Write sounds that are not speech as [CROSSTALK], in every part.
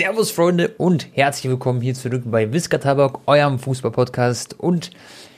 Servus Freunde und herzlich willkommen hier zurück bei Wiska Tabak, eurem Fußball-Podcast. Und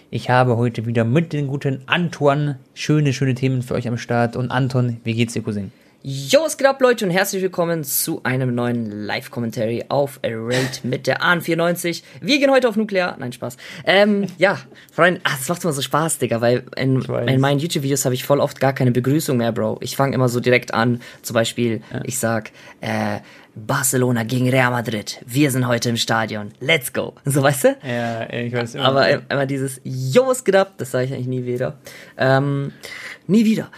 ich habe heute wieder mit dem guten Anton schöne, schöne Themen für euch am Start. Und Anton, wie geht's dir, Cousin? Jo, was geht ab, Leute, und herzlich willkommen zu einem neuen Live-Commentary auf Raid mit der AN94. Wir gehen heute auf Nuklear. Nein, Spaß. Ähm, ja, Freunde, ach, das macht immer so Spaß, Digga, weil in, in meinen YouTube-Videos habe ich voll oft gar keine Begrüßung mehr, Bro. Ich fange immer so direkt an, zum Beispiel, ja. ich sag, äh, Barcelona gegen Real Madrid. Wir sind heute im Stadion. Let's go. So, weißt du? Ja, ich weiß immer. Aber immer dieses, jo, geht ab? Das sage ich eigentlich nie wieder. Ähm, nie wieder.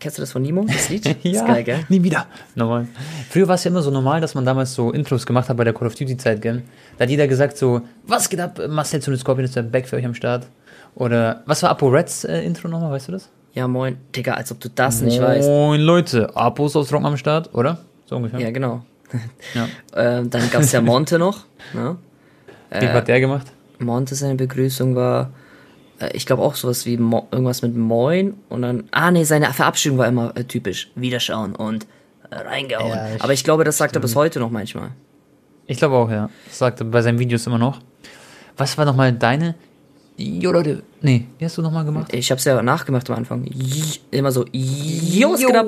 Kennst du das von Nemo, das Lied? [LAUGHS] ja, ist geil, gell? nie wieder. Normal. Früher war es ja immer so normal, dass man damals so Intros gemacht hat bei der Call of Duty Zeit, gell? Da hat jeder gesagt so, was geht ab, Marcel zu den Scorpion ist der Back für euch am Start. Oder, was war Apo Reds äh, Intro nochmal, weißt du das? Ja, moin. Digga, als ob du das moin, nicht weißt. Moin, Leute. Apo ist aus Rock am Start, oder? So ungefähr. Ja, genau. Ja. äh, dann gab es ja Monte noch. Ne? [LAUGHS] Wie äh, hat der gemacht? Monte, seine Begrüßung war äh, ich glaube auch sowas wie Mo irgendwas mit Moin und dann, ah nee, seine Verabschiedung war immer äh, typisch, Wiederschauen und äh, reingehauen. Ja, Aber ich glaube, das sagt stimmt. er bis heute noch manchmal. Ich glaube auch, ja. Das sagt er bei seinen Videos immer noch. Was war nochmal deine? Jo Leute, nee, wie hast du nochmal gemacht? Ich habe es ja nachgemacht am Anfang. Immer so, jo, geht ab?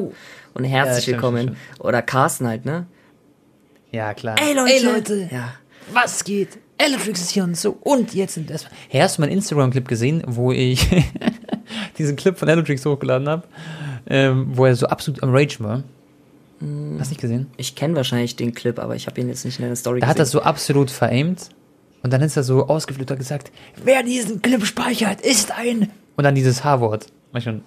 Und herzlich ja, willkommen. Oder Carsten halt, ne? Ja, klar. Ey Leute! Ey, Leute. Ja. Was geht? Electrix ist hier und so. Und jetzt sind das. Hey, hast du meinen Instagram-Clip gesehen, wo ich [LAUGHS] diesen Clip von Electrix hochgeladen habe, ähm, wo er so absolut am Rage war? Hm. Hast du nicht gesehen? Ich kenne wahrscheinlich den Clip, aber ich habe ihn jetzt nicht in der Story da gesehen. Da hat er so absolut veraimt und dann ist er so ausgeflippt und gesagt, wer diesen Clip speichert, ist ein... Und dann dieses H-Wort. Manchmal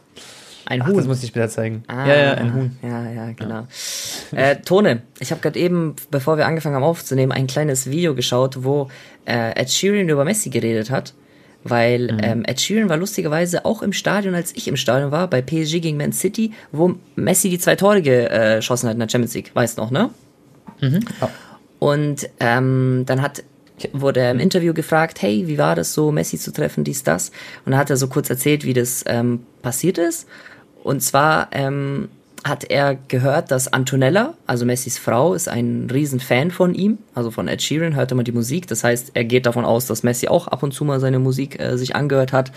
ein Huhn. Ach, das muss ich später zeigen. Ah, ja, ja, ein Huhn. Ja, ja, genau. Ja. Äh, Tone, ich habe gerade eben, bevor wir angefangen haben aufzunehmen, ein kleines Video geschaut, wo äh, Ed Sheeran über Messi geredet hat. Weil mhm. ähm, Ed Sheeran war lustigerweise auch im Stadion, als ich im Stadion war, bei PSG gegen Man City, wo Messi die zwei Tore geschossen hat in der Champions League. Weißt noch, ne? Mhm. Ja. Und ähm, dann hat wurde er im Interview gefragt, hey, wie war das so, Messi zu treffen, dies, das? Und dann hat er so kurz erzählt, wie das ähm, passiert ist. Und zwar ähm, hat er gehört, dass Antonella, also Messis Frau, ist ein Riesenfan von ihm, also von Ed Sheeran, hört immer die Musik. Das heißt, er geht davon aus, dass Messi auch ab und zu mal seine Musik äh, sich angehört hat.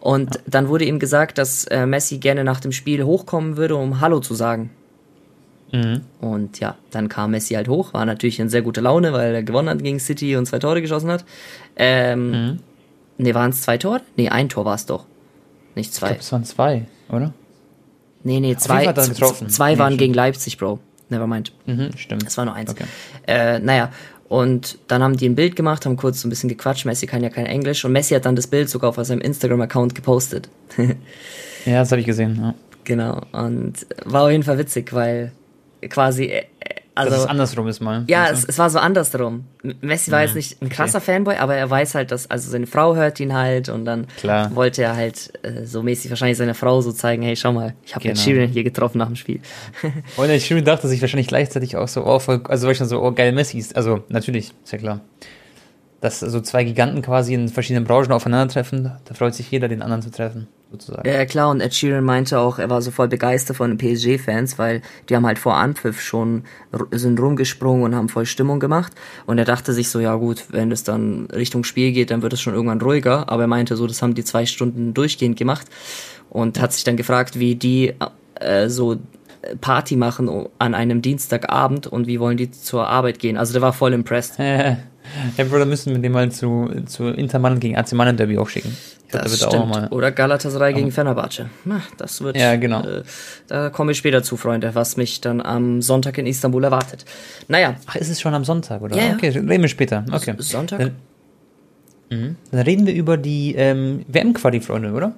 Und ja. dann wurde ihm gesagt, dass äh, Messi gerne nach dem Spiel hochkommen würde, um Hallo zu sagen. Mhm. Und ja, dann kam Messi halt hoch, war natürlich in sehr guter Laune, weil er gewonnen hat gegen City und zwei Tore geschossen hat. Ähm, mhm. Ne, waren es zwei Tore? Ne, ein Tor war es doch. Nicht zwei. Ich glaube, es waren zwei, oder? Nee, nee, zwei, zwei nee, waren stimmt. gegen Leipzig, Bro. Nevermind. Mhm, stimmt. Es war nur eins. Okay. Äh, naja, und dann haben die ein Bild gemacht, haben kurz so ein bisschen gequatscht. Messi kann ja kein Englisch. Und Messi hat dann das Bild sogar auf seinem Instagram-Account gepostet. [LAUGHS] ja, das habe ich gesehen. Ja. Genau. Und war auf jeden Fall witzig, weil quasi äh, also, dass es andersrum ist mal. Ja, es, es, war so andersrum. Messi war mhm. jetzt nicht ein krasser okay. Fanboy, aber er weiß halt, dass, also seine Frau hört ihn halt und dann Klar. wollte er halt äh, so mäßig wahrscheinlich seiner Frau so zeigen, hey, schau mal, ich habe genau. den Sheeran hier getroffen nach dem Spiel. [LAUGHS] und der Sheeran dachte sich wahrscheinlich gleichzeitig auch so, oh, voll, also war ich dann so, oh, geil, Messi ist, also natürlich, ist ja klar dass so zwei Giganten quasi in verschiedenen Branchen aufeinandertreffen. Da freut sich jeder, den anderen zu treffen, sozusagen. Ja, klar. Und Ed Sheeran meinte auch, er war so voll begeistert von den PSG-Fans, weil die haben halt vor Anpfiff schon sind rumgesprungen und haben voll Stimmung gemacht. Und er dachte sich so, ja gut, wenn es dann Richtung Spiel geht, dann wird es schon irgendwann ruhiger. Aber er meinte so, das haben die zwei Stunden durchgehend gemacht und hat sich dann gefragt, wie die äh, so Party machen an einem Dienstagabend und wie wollen die zur Arbeit gehen. Also der war voll impressed. [LAUGHS] Ja, Bruder, müssen wir den mal zu, zu Intermann gegen AC Mailand Derby auch schicken. Glaub, das da stimmt. Mal, Oder Galatasaray gegen Fenerbahce. Na, das wird. Ja, genau. Äh, da komme ich später zu, Freunde, was mich dann am Sonntag in Istanbul erwartet. Naja. Ach, ist es schon am Sonntag, oder? Ja, okay, reden wir später. Okay. Sonntag? Dann, mhm. dann reden wir über die ähm, WM-Quali, Freunde, oder?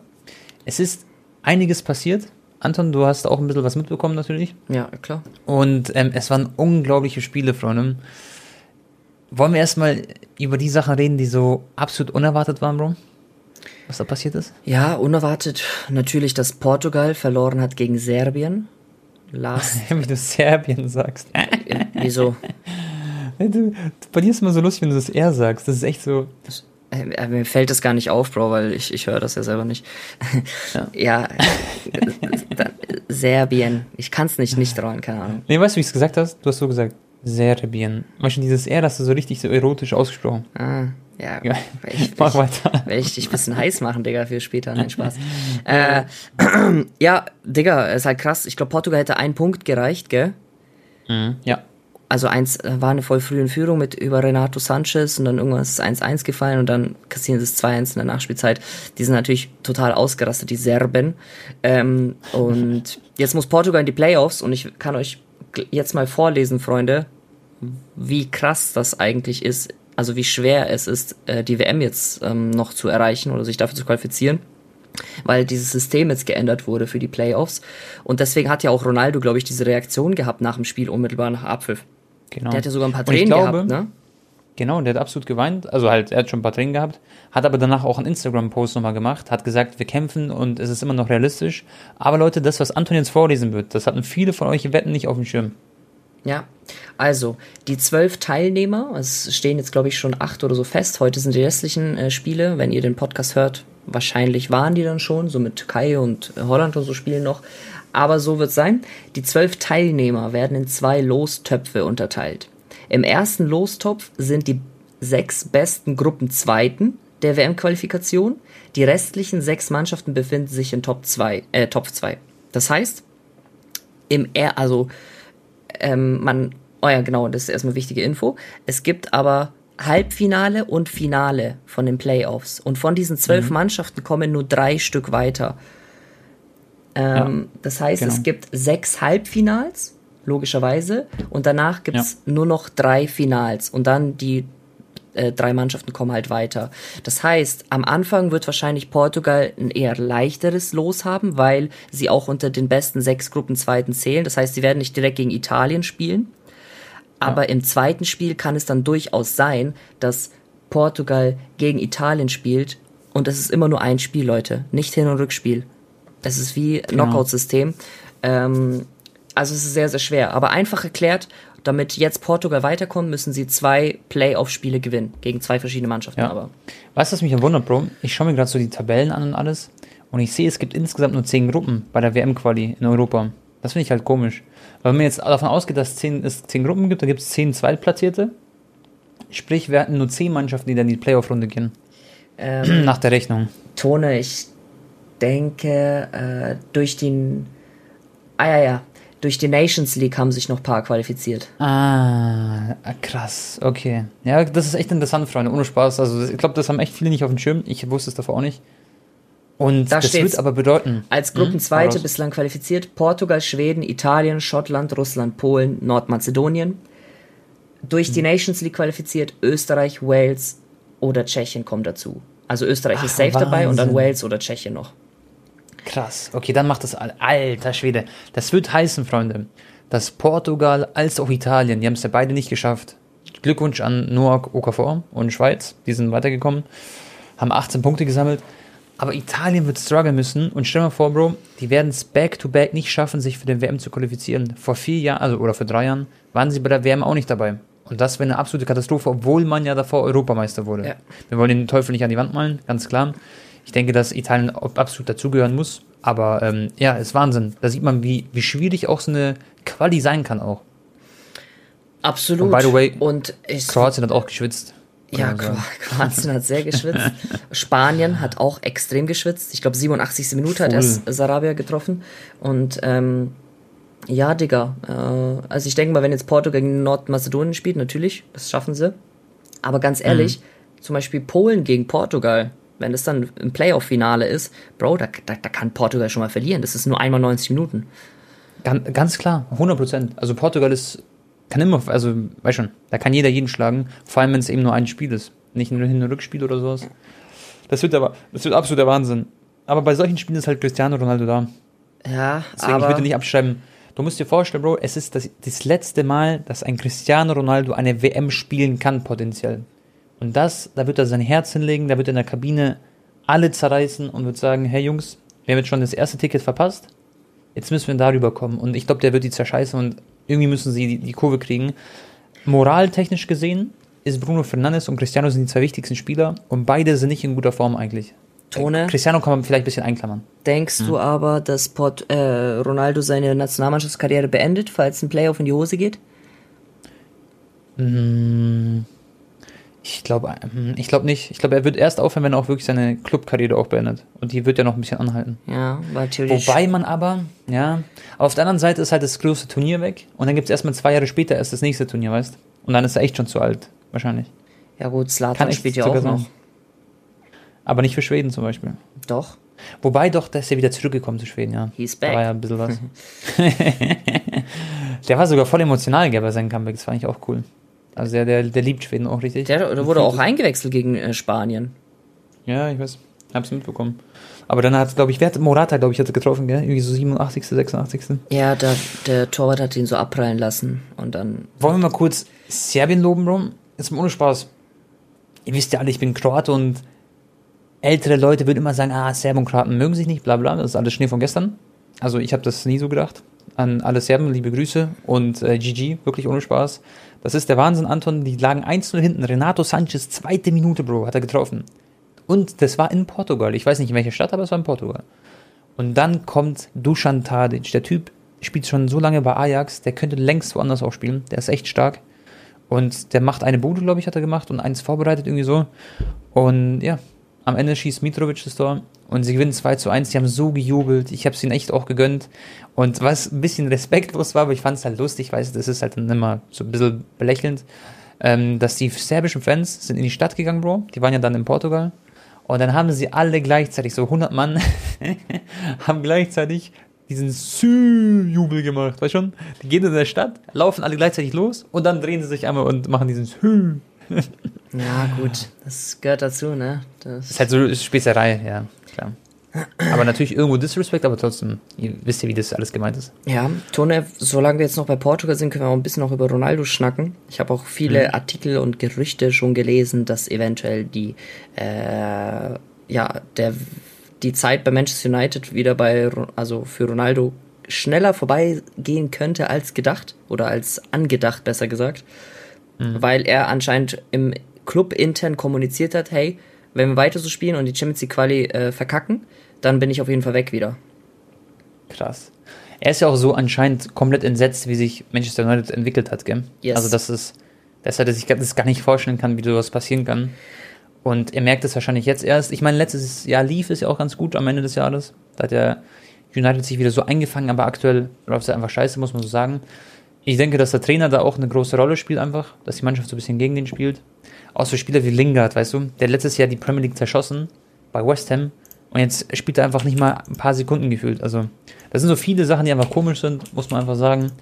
Es ist einiges passiert. Anton, du hast auch ein bisschen was mitbekommen, natürlich. Ja, klar. Und ähm, es waren unglaubliche Spiele, Freunde wollen wir erstmal über die Sachen reden, die so absolut unerwartet waren, Bro? Was da passiert ist? Ja, unerwartet natürlich, dass Portugal verloren hat gegen Serbien. Last. [LAUGHS] Wie du Serbien sagst. Wieso? Du, bei dir ist immer so lustig, wenn du das R sagst. Das ist echt so. Das, äh, mir fällt das gar nicht auf, Bro, weil ich, ich höre das ja selber nicht. Ja, [LAUGHS] ja [LAUGHS] Serbien. Ich kann es nicht, nicht trauen, keine Ahnung. Nee, weißt du, wie ich es gesagt hast? Du hast so gesagt. Serbien. Weißt du, dieses R, das ist so richtig so erotisch ausgesprochen. Ah, ja. Ja. Ich, Mach weiter. will ich dich ein bisschen heiß machen, Digga, für später. Nein, Spaß. [LAUGHS] äh, [CLEARS THROAT] ja, Digga, ist halt krass. Ich glaube, Portugal hätte einen Punkt gereicht, gell? Mhm. Ja. Also eins äh, war eine voll frühe Führung mit über Renato Sanchez und dann irgendwas ist 1-1 gefallen und dann kassieren sie es 2-1 in der Nachspielzeit. Die sind natürlich total ausgerastet, die Serben. Ähm, und jetzt muss Portugal in die Playoffs und ich kann euch jetzt mal vorlesen, Freunde, wie krass das eigentlich ist, also wie schwer es ist, äh, die WM jetzt ähm, noch zu erreichen oder sich dafür zu qualifizieren weil dieses System jetzt geändert wurde für die Playoffs. Und deswegen hat ja auch Ronaldo, glaube ich, diese Reaktion gehabt nach dem Spiel, unmittelbar nach Abpfiff. Genau. Der hat ja sogar ein paar Tränen glaube, gehabt, ne? Genau, der hat absolut geweint. Also halt, er hat schon ein paar Tränen gehabt, hat aber danach auch einen Instagram-Post nochmal gemacht, hat gesagt, wir kämpfen und es ist immer noch realistisch. Aber Leute, das, was Anton jetzt vorlesen wird, das hatten viele von euch Wetten nicht auf dem Schirm. Ja. Also, die zwölf Teilnehmer, es stehen jetzt, glaube ich, schon acht oder so fest. Heute sind die restlichen äh, Spiele, wenn ihr den Podcast hört, wahrscheinlich waren die dann schon, so mit Türkei und äh, Holland und so spielen noch. Aber so wird sein. Die zwölf Teilnehmer werden in zwei Lostöpfe unterteilt. Im ersten Lostopf sind die sechs besten Gruppenzweiten der WM-Qualifikation. Die restlichen sechs Mannschaften befinden sich in Top 2, äh, Top 2. Das heißt, im er also ähm, man, oh ja, genau, das ist erstmal wichtige Info. Es gibt aber Halbfinale und Finale von den Playoffs. Und von diesen zwölf Mhm. Mannschaften kommen nur drei Stück weiter. Ähm, das heißt, genau. es gibt sechs Halbfinals, logischerweise, und danach gibt es nur noch drei Finals. Und dann die äh, drei Mannschaften kommen halt weiter. Das heißt, am Anfang wird wahrscheinlich Portugal ein eher leichteres Los haben, weil sie auch unter den besten sechs Gruppenzweiten zählen. Das heißt, sie werden nicht direkt gegen Italien spielen. Aber im zweiten Spiel kann es dann durchaus sein, dass Portugal gegen Italien spielt und es ist immer nur ein Spiel, Leute, nicht Hin- und Rückspiel. Es ist wie Knockout-System. Ähm, also es ist sehr, sehr schwer. Aber einfach erklärt, damit jetzt Portugal weiterkommt, müssen sie zwei Playoff-Spiele gewinnen. Gegen zwei verschiedene Mannschaften Ja. aber. Weißt du, was mich ja wundert, Bro? Ich schaue mir gerade so die Tabellen an und alles und ich sehe, es gibt insgesamt nur zehn Gruppen bei der WM-Quali in Europa. Das finde ich halt komisch. Weil wenn man jetzt davon ausgeht, dass zehn, es zehn Gruppen gibt, dann gibt es zehn Zweitplatzierte. Sprich, wir hatten nur zehn Mannschaften, die dann in die Playoff-Runde gehen. Ähm, [CLEARS THROAT] Nach der Rechnung. Tone, ich denke, äh, durch den. Ah ja, ja. Durch die Nations League haben sich noch ein paar qualifiziert. Ah, krass, okay. Ja, das ist echt interessant, Freunde, ohne Spaß. Also ich glaube, das haben echt viele nicht auf dem Schirm. Ich wusste es davor auch nicht. Und Da das wird aber bedeuten. Als Hm, Gruppenzweite raus. bislang qualifiziert Portugal, Schweden, Italien, Schottland, Russland, Polen, Nordmazedonien. Durch Hm. die Nations League qualifiziert Österreich, Wales oder Tschechien kommt dazu. Also Österreich ist Ach, safe dabei und dann Wahnsinn. Wales oder Tschechien noch. Krass. Okay, dann macht das alter Schwede. Das wird heißen, Freunde, dass Portugal als auch Italien, die haben es ja beide nicht geschafft. Glückwunsch an Noak Okafor und Schweiz, die sind weitergekommen, haben 18 Punkte gesammelt. Aber Italien wird strugglen müssen und stell dir mal vor, Bro, die werden es back-to-back nicht schaffen, sich für den WM zu qualifizieren. Vor vier Jahren, also oder vor drei Jahren, waren sie bei der WM auch nicht dabei. Und das wäre eine absolute Katastrophe, obwohl man ja davor Europameister wurde. Ja. Wir wollen den Teufel nicht an die Wand malen, ganz klar. Ich denke, dass Italien absolut dazugehören muss. Aber ähm, ja, ist Wahnsinn. Da sieht man, wie, wie schwierig auch so eine Quali sein kann auch. Absolut. Und by the way, und ich, Kroatien hat auch geschwitzt. ja. Kro- Kroatien hat sehr geschwitzt. [LAUGHS] Spanien hat auch extrem geschwitzt. Ich glaube, 87. Minute hat Voll. erst Sarabia getroffen. Und ähm, ja, Digga. Äh, also ich denke mal, wenn jetzt Portugal gegen Nordmazedonien spielt, natürlich, das schaffen sie. Aber ganz ehrlich, Mhm. zum Beispiel Polen gegen Portugal, wenn es dann im Playoff-Finale ist, Bro, da, da, da kann Portugal schon mal verlieren. Das ist nur einmal 90 Minuten. Ganz, ganz klar, 100 Prozent. Also Portugal ist, kann immer, also, weißt schon, da kann jeder jeden schlagen, vor allem wenn es eben nur ein Spiel ist. Nicht nur Hin- und Rückspiel oder sowas. Das wird aber, das wird absoluter Wahnsinn. Aber bei solchen Spielen ist halt Cristiano Ronaldo da. Ja, Deswegen, ich aber würde nicht abschreiben. Du musst dir vorstellen, Bro, es ist das, das letzte Mal, dass ein Cristiano Ronaldo eine WM spielen kann, potenziell. Und das, da wird er sein Herz hinlegen, da wird er in der Kabine alle zerreißen und wird sagen, hey Jungs, wir haben jetzt schon das erste Ticket verpasst, jetzt müssen wir darüber kommen. Und ich glaube, der wird die zerscheißen und irgendwie müssen sie die, die Kurve kriegen. Moraltechnisch gesehen ist Bruno Fernandes und Cristiano sind die zwei wichtigsten Spieler und beide sind nicht in guter Form eigentlich. Tone? Cristiano kann man vielleicht ein bisschen einklammern. Denkst du aber, dass Port, äh, Ronaldo seine Nationalmannschaftskarriere beendet, falls ein Playoff in die Hose geht? Mm, Ich glaube ich glaub nicht. Ich glaube, er wird erst aufhören, wenn er auch wirklich seine Clubkarriere auch beendet. Und die wird ja noch ein bisschen anhalten. Ja, theoretisch. Wobei man aber, ja, auf der anderen Seite ist halt das größte Turnier weg. Und dann gibt es erstmal zwei Jahre später erst das nächste Turnier, weißt Und dann ist er echt schon zu alt, wahrscheinlich. ja gut, Slatan spielt ja auch noch. sein. Aber nicht für Schweden zum Beispiel. Doch. Wobei doch, der ist ja wieder zurückgekommen zu Schweden, ja. He's Da war back. ja ein bisschen was. [LAUGHS] [LAUGHS] der war sogar voll emotional gell, bei seinem Comeback, das fand ich auch cool. Also der, der, der liebt Schweden auch richtig. Der, der wurde auch eingewechselt gegen äh, Spanien. Ja, ich weiß. Hab's mitbekommen. Aber dann hat, glaube ich, wer hat Morata, glaube ich, hat getroffen, gell? Irgendwie so 87., 86. Ja, der, der Torwart hat ihn so abprallen lassen und dann. Wollen wir mal kurz Serbien loben, Bro? Jetzt mal ohne Spaß. Ihr wisst ja alle, ich bin Kroate und ältere Leute würden immer sagen, ah, Serben und Kroaten mögen sich nicht, bla bla, das ist alles Schnee von gestern. Also ich habe das nie so gedacht. An alle Serben, liebe Grüße und äh, GG, wirklich ohne Spaß. Das ist der Wahnsinn, Anton, die lagen 1-0 hinten. Renato Sanchez, zweite Minute, Bro, hat er getroffen. Und das war in Portugal. Ich weiß nicht in welcher Stadt, aber es war in Portugal. Und dann kommt Dusan Tadic. Der Typ spielt schon so lange bei Ajax, der könnte längst woanders auch spielen. Der ist echt stark. Und der macht eine Bude, glaube ich, hat er gemacht und eins vorbereitet irgendwie so. Und ja, am Ende schießt Mitrovic das Tor und sie gewinnen 2 zu 1. Die haben so gejubelt. Ich habe es ihnen echt auch gegönnt. Und was ein bisschen respektlos war, aber ich fand es halt lustig, weißt du, das ist halt dann immer so ein bisschen belächelnd, ähm, dass die serbischen Fans sind in die Stadt gegangen, Bro. Die waren ja dann in Portugal. Und dann haben sie alle gleichzeitig, so 100 Mann, [LAUGHS] haben gleichzeitig diesen Sü-Jubel gemacht, weißt schon? Die gehen in der Stadt, laufen alle gleichzeitig los und dann drehen sie sich einmal und machen diesen Sü. [LAUGHS] Ja, gut. Das gehört dazu, ne? Das Ist halt so Spießerei, ja, klar. Aber natürlich irgendwo Disrespect, aber trotzdem, ihr wisst ja, wie das alles gemeint ist. Ja, Tone, solange wir jetzt noch bei Portugal sind, können wir auch ein bisschen noch über Ronaldo schnacken. Ich habe auch viele Artikel und Gerüchte schon gelesen, dass eventuell die, äh, ja, der, die Zeit bei Manchester United wieder bei, also für Ronaldo schneller vorbeigehen könnte als gedacht oder als angedacht, besser gesagt, weil er anscheinend im Club intern kommuniziert hat, hey, wenn wir weiter so spielen und die Champions League Quali äh, verkacken, dann bin ich auf jeden Fall weg wieder. Krass. Er ist ja auch so anscheinend komplett entsetzt, wie sich Manchester United entwickelt hat, gell? Yes. Also, das ist, dass er sich das gar nicht vorstellen kann, wie sowas passieren kann. Und er merkt es wahrscheinlich jetzt erst. Ich meine, letztes Jahr lief es ja auch ganz gut am Ende des Jahres. Da hat der United sich wieder so eingefangen, aber aktuell läuft es einfach scheiße, muss man so sagen. Ich denke, dass der Trainer da auch eine große Rolle spielt, einfach, dass die Mannschaft so ein bisschen gegen den spielt. Auch so Spieler wie Lingard, weißt du, der letztes Jahr die Premier League zerschossen bei West Ham und jetzt spielt er einfach nicht mal ein paar Sekunden gefühlt. Also, das sind so viele Sachen, die einfach komisch sind, muss man einfach sagen.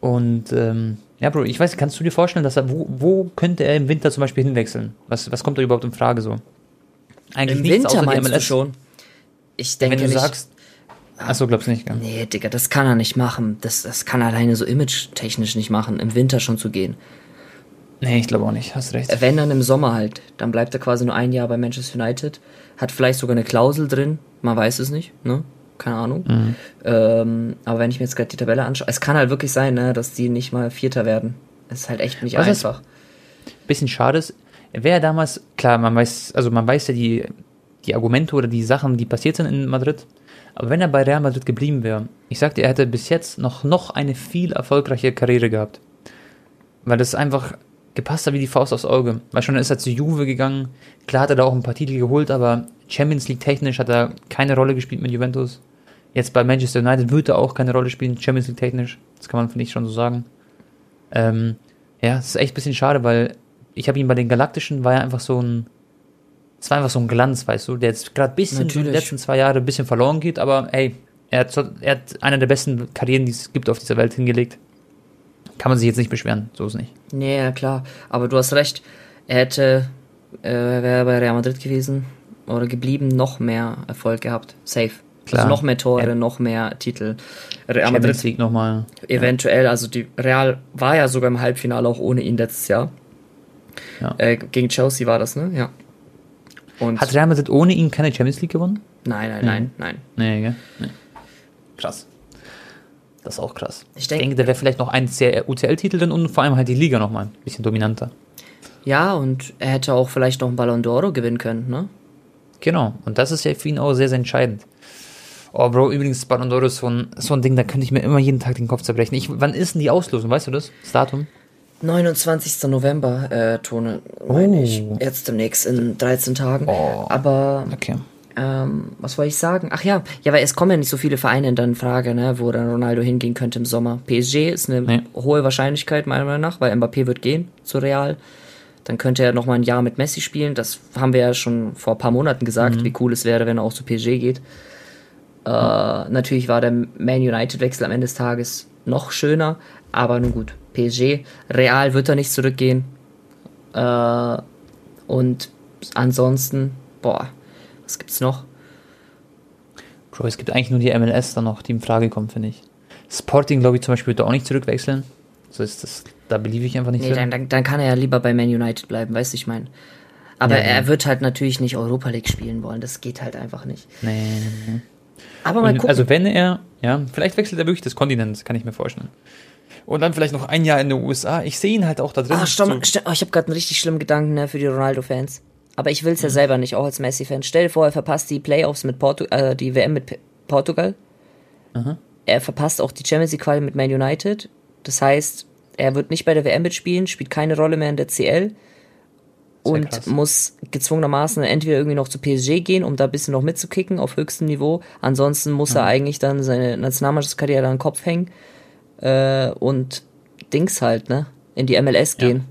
Und ähm, ja, Bro, ich weiß, kannst du dir vorstellen, dass er, wo, wo könnte er im Winter zum Beispiel hinwechseln? Was, was kommt da überhaupt in Frage so? Eigentlich Im nichts Winter außer meinst du MLS. schon? Ich denke Wenn du nicht. sagst, achso, glaubst du nicht, gell? Nee, Digga, das kann er nicht machen. Das, das kann er alleine so image-technisch nicht machen, im Winter schon zu gehen. Nee, ich glaube auch nicht, hast recht. Wenn dann im Sommer halt, dann bleibt er quasi nur ein Jahr bei Manchester United, hat vielleicht sogar eine Klausel drin, man weiß es nicht, ne? Keine Ahnung. Mhm. Ähm, aber wenn ich mir jetzt gerade die Tabelle anschaue, es kann halt wirklich sein, ne, dass die nicht mal Vierter werden. Es ist halt echt nicht Was einfach. bisschen schade ist, wäre damals, klar, man weiß, also man weiß ja die, die Argumente oder die Sachen, die passiert sind in Madrid, aber wenn er bei Real Madrid geblieben wäre, ich sagte, er hätte bis jetzt noch, noch eine viel erfolgreiche Karriere gehabt. Weil das einfach gepasst hat wie die Faust aufs Auge. Weil schon ist er zu Juve gegangen, klar hat er da auch ein paar Titel geholt, aber Champions League technisch hat er keine Rolle gespielt mit Juventus. Jetzt bei Manchester United wird er auch keine Rolle spielen, Champions League technisch. Das kann man, finde ich, schon so sagen. Ähm, ja, es ist echt ein bisschen schade, weil ich habe ihn bei den Galaktischen, war ja einfach so ein, es war einfach so ein Glanz, weißt du, der jetzt gerade ein bisschen so die Natürlich. letzten zwei Jahre ein bisschen verloren geht, aber ey, er hat, er hat eine der besten Karrieren, die es gibt auf dieser Welt hingelegt. Kann man sich jetzt nicht beschweren, so ist nicht. Nee, ja klar. Aber du hast recht. Er hätte, äh, wäre bei Real Madrid gewesen oder geblieben, noch mehr Erfolg gehabt. Safe. Klar. Also noch mehr Tore, Ja. noch mehr Titel. Real Champions Madrid League nochmal. eventuell, also die Real war ja sogar im Halbfinale auch ohne ihn letztes Jahr. Ja. Äh, gegen Chelsea war das, ne? Ja. Und Hat Real Madrid ohne ihn keine Champions League gewonnen? nein, nein, nein, nein. Nee, gell? Nee. Krass. Das ist auch krass. Ich Ich denk- denke, da wäre vielleicht noch ein UCL-Titel drin und vor allem halt die Liga nochmal ein bisschen dominanter. Ja, und er hätte auch vielleicht noch einen Ballon d'Oro gewinnen können, ne? Genau. Und das ist ja für ihn auch sehr, sehr entscheidend. Oh, Bro, übrigens, Ballon d'Or ist so ein, so ein Ding, da könnte ich mir immer jeden Tag den Kopf zerbrechen. Ich, wann ist denn die Auslosung? Weißt du das? Das Datum? 29. November, äh, Tone, meine Oh. ich. Jetzt demnächst in 13 Tagen. Oh. Aber Okay. ähm, was wollte ich sagen? Ach ja, ja, weil es kommen ja nicht so viele Vereine dann in Frage, ne, wo dann Ronaldo hingehen könnte im Sommer. PSG ist eine Nee. hohe Wahrscheinlichkeit, meiner Meinung nach, weil Mbappé wird gehen zu Real. Dann könnte er noch mal ein Jahr mit Messi spielen. Das haben wir ja schon vor ein paar Monaten gesagt, wie cool es wäre, wenn er auch zu PSG geht. Äh, natürlich war der Man United-Wechsel am Ende des Tages noch schöner, aber nun gut, PSG. Real wird er nicht zurückgehen. Äh, und ansonsten, boah, was gibt's noch? Bro, es gibt eigentlich nur die MLS dann noch, die in Frage kommen, finde ich. Sporting, glaube ich, zum Beispiel, wird auch nicht zurückwechseln. So ist das, da beliebe ich einfach nicht Nee, dann, dann, dann kann er ja lieber bei Man United bleiben, weißt du, ich meine. Aber Ja, ja. er wird halt natürlich nicht Europa League spielen wollen, das geht halt einfach nicht. Nee, nee, nee. Aber mal gucken. also wenn er, ja, vielleicht wechselt er wirklich das Kontinent, kann ich mir vorstellen. Und dann vielleicht noch ein Jahr in den USA. Ich sehe ihn halt auch da drin. Ah, stopp, so, stopp, oh, ich habe gerade einen richtig schlimmen Gedanken ne, für die Ronaldo-Fans. Aber ich will's ja Mhm. selber nicht, auch als Messi-Fan. Stell dir vor, er verpasst die Playoffs mit Portu äh, die WM mit P Portugal. Er verpasst auch die Champions League Quali mit Man United. Das heißt, er wird nicht bei der WM mitspielen, spielt keine Rolle mehr in der CL und krass. muss gezwungenermaßen entweder irgendwie noch zu PSG gehen, um da ein bisschen noch mitzukicken auf höchstem Niveau. Ansonsten muss er eigentlich dann seine Nationalmannschaftskarriere an den Kopf hängen äh, und Dings halt, ne? In die MLS gehen.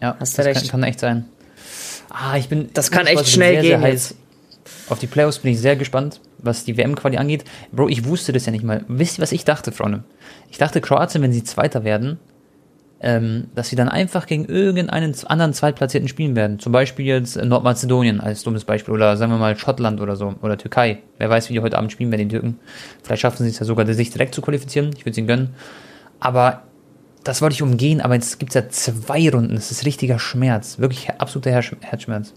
ja, hast das du kann, recht. kann echt sein. Ah, ich bin. Das kann echt schnell sehr, gehen Sehr jetzt. Auf die Playoffs bin ich sehr gespannt, was die WM-Quali angeht. Bro, ich wusste das ja nicht mal. Wisst ihr, was ich dachte, Freunde? Ich dachte, Kroatien, wenn sie Zweiter werden, ähm, dass sie dann einfach gegen irgendeinen anderen Zweitplatzierten spielen werden. Zum Beispiel jetzt Nordmazedonien als dummes Beispiel oder sagen wir mal Schottland oder so oder Türkei. Wer weiß, wie die heute Abend spielen werden, die Türken. Vielleicht schaffen sie es ja sogar, sich direkt zu qualifizieren. Ich würde es ihnen gönnen. Aber das wollte ich umgehen, aber jetzt gibt es ja zwei Runden. Das ist richtiger Schmerz. Wirklich absoluter Herz- Herzschmerz.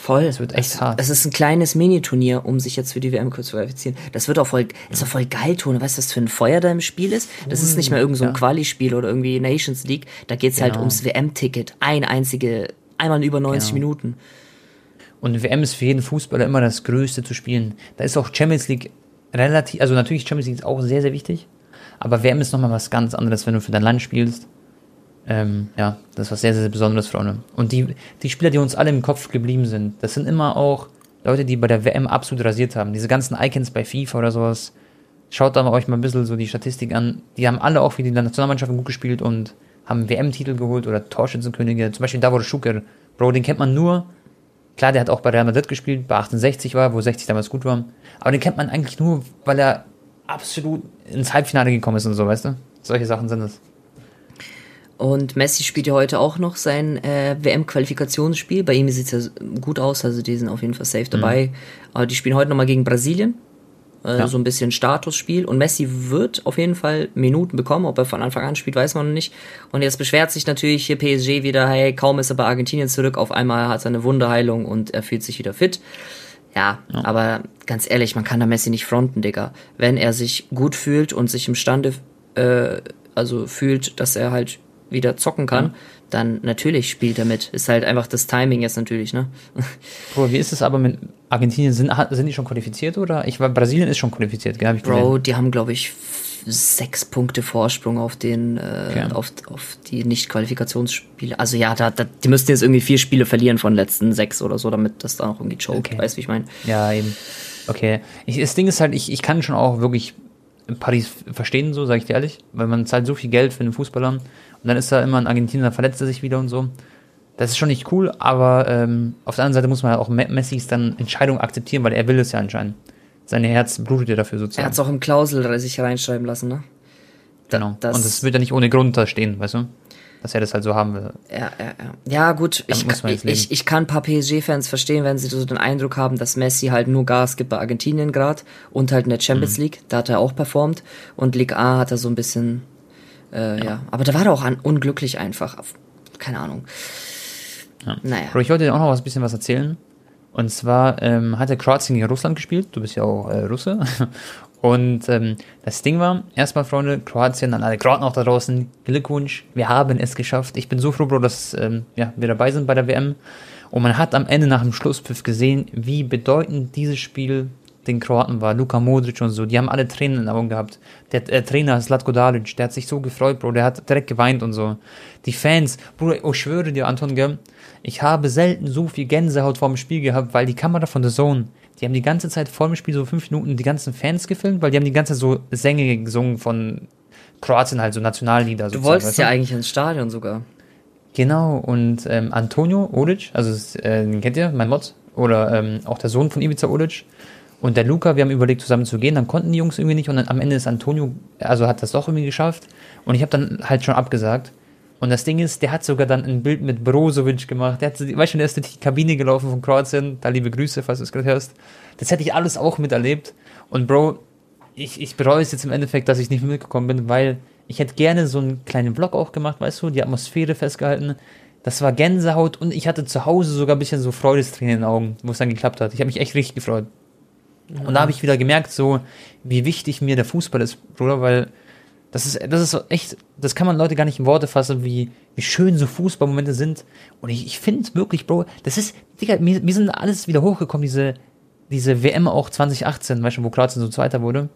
Voll. Das wird echt es, hart. Es ist ein kleines Mini-Turnier, um sich jetzt für die WM kurz zu qualifizieren. Das wird auch voll, ist auch voll geil, Tone. Weißt du, was für ein Feuer da im Spiel ist? Das ist nicht mehr irgend so ein ja. Quali-Spiel oder irgendwie Nations League. Da geht's halt Genau. ums WM-Ticket. Ein einzige, einmal über 90 Genau. Minuten. Und WM ist für jeden Fußballer immer das Größte zu spielen. Da ist auch Champions League relativ, also natürlich Champions League ist auch sehr, sehr wichtig. Aber WM ist nochmal was ganz anderes, wenn du für dein Land spielst. Ähm, ja, das ist was sehr, sehr Besonderes, Freunde. Und die, die Spieler, die uns alle im Kopf geblieben sind, das sind immer auch Leute, die bei der WM absolut rasiert haben. Diese ganzen Icons bei FIFA oder sowas. Schaut da euch mal ein bisschen so die Statistik an. Die haben alle auch für die Nationalmannschaften gut gespielt und haben WM-Titel geholt oder Torschützenkönige. Zum Beispiel Davor Schuker. Bro, den kennt man nur. Klar, der hat auch bei Real Madrid gespielt, bei 68 war, wo 60 damals gut war. Aber den kennt man eigentlich nur, weil er absolut ins Halbfinale gekommen ist und so, weißt du? Solche Sachen sind es. Und Messi spielt ja heute auch noch sein äh, WM-Qualifikationsspiel. Bei ihm sieht's ja gut aus, also die sind auf jeden Fall safe dabei. Aber die spielen heute nochmal gegen Brasilien. Äh, Ja. So ein bisschen Statusspiel. Und Messi wird auf jeden Fall Minuten bekommen. Ob er von Anfang an spielt, weiß man noch nicht. Und jetzt beschwert sich natürlich hier PSG wieder, hey, kaum ist er bei Argentinien zurück, auf einmal hat er eine Wunderheilung und er fühlt sich wieder fit. Ja, aber ganz ehrlich, man kann da Messi nicht fronten, Digga. Wenn er sich gut fühlt und sich imstande, äh, also fühlt, dass er halt wieder zocken kann, dann natürlich spielt er mit. Ist halt einfach das Timing jetzt natürlich, ne? Bro, wie ist es aber mit Argentinien? Sind, sind die schon qualifiziert oder? Ich war, Brasilien ist schon qualifiziert, gell? Hab ich gesehen. Bro, die haben, glaube ich, sechs Punkte Vorsprung auf den, äh, Okay. auf, auf die Nicht-Qualifikationsspiele. Also ja, da, da, die müssten jetzt irgendwie vier Spiele verlieren von den letzten sechs oder so, damit das da noch irgendwie choked. Okay. Weißt du, wie ich meine? Ja, eben. Okay. Ich, das Ding ist halt, ich, ich kann schon auch wirklich Paris verstehen, so, sage ich dir ehrlich, weil man zahlt so viel Geld für einen Fußballer und dann ist da immer ein Argentinier, dann verletzt er sich wieder und so. Das ist schon nicht cool, aber ähm, auf der anderen Seite muss man halt auch Me- Messis dann Entscheidung akzeptieren, weil er will es ja anscheinend. Sein Herz blutet ja dafür Er sozusagen. hat es auch im Klausel sich reinschreiben lassen, ne? genau. das- und das wird ja nicht ohne Grund da stehen, weißt du? Dass er das halt so haben will. Ja, ja, ja. Ja, gut, ich, ich, ich, kann ein paar PSG-Fans verstehen, wenn sie so den Eindruck haben, dass Messi halt nur Gas gibt bei Argentinien gerade und halt in der Champions Mhm. League, da hat er auch performt und Ligue A hat er so ein bisschen, äh, ja. Aber da war er auch an, unglücklich einfach. Keine Ahnung. Naja. Bro, ich wollte dir auch noch was bisschen was erzählen. Und zwar ähm, hat der Kroatien gegen Russland gespielt. Du bist ja auch äh, Russe. Und ähm, das Ding war, erstmal, Freunde, Kroatien, an alle Kroaten auch da draußen, Glückwunsch, wir haben es geschafft. Ich bin so froh, Bro, dass ähm, ja, wir dabei sind bei der WM. Und man hat am Ende nach dem Schlusspfiff gesehen, wie bedeutend dieses Spiel den Kroaten war, Luka Modric und so, die haben alle Tränen in den Augen gehabt. Der äh, Trainer Slatko Dalic, der hat sich so gefreut, Bro, der hat direkt geweint und so. Die Fans, Bruder, ich oh, schwöre dir, Anton, gell, ich habe selten so viel Gänsehaut vor dem Spiel gehabt, weil die Kamera von The Zone, die haben die ganze Zeit vor dem Spiel so fünf Minuten die ganzen Fans gefilmt, weil die haben die ganze Zeit so Sänge gesungen von Kroatien, halt so Nationallieder. Du wolltest ja eigentlich ins Stadion sogar. Genau, und ähm, Antonio Odic, also äh, den kennt ihr, mein Mod, oder ähm, auch der Sohn von Ivica Odic und der Luca, wir haben überlegt, zusammen zu gehen, dann konnten die Jungs irgendwie nicht und dann am Ende ist Antonio, also hat das doch irgendwie geschafft und ich habe dann halt schon abgesagt. Und das Ding ist, der hat sogar dann ein Bild mit Brozovic gemacht. Der hat, weißt du, der ist in die Kabine gelaufen von Kroatien. Da liebe Grüße, falls du es gerade hörst. Das hätte ich alles auch miterlebt. Und Bro, ich, ich bereue es jetzt im Endeffekt, dass ich nicht mitgekommen bin, weil ich hätte gerne so einen kleinen Vlog auch gemacht, weißt du, die Atmosphäre festgehalten. Das war Gänsehaut und ich hatte zu Hause sogar ein bisschen so Freudestränen in den Augen, wo es dann geklappt hat. Ich habe mich echt richtig gefreut. Mhm. Und da habe ich wieder gemerkt, so, wie wichtig mir der Fußball ist, Bruder, weil das ist, das ist echt, das kann man Leute gar nicht in Worte fassen, wie, wie schön so Fußballmomente sind. Und ich, ich finde wirklich, Bro, das ist, Digga, mir, mir sind alles wieder hochgekommen, diese, diese WM auch 2018, weißt du, wo Kroatien so Zweiter wurde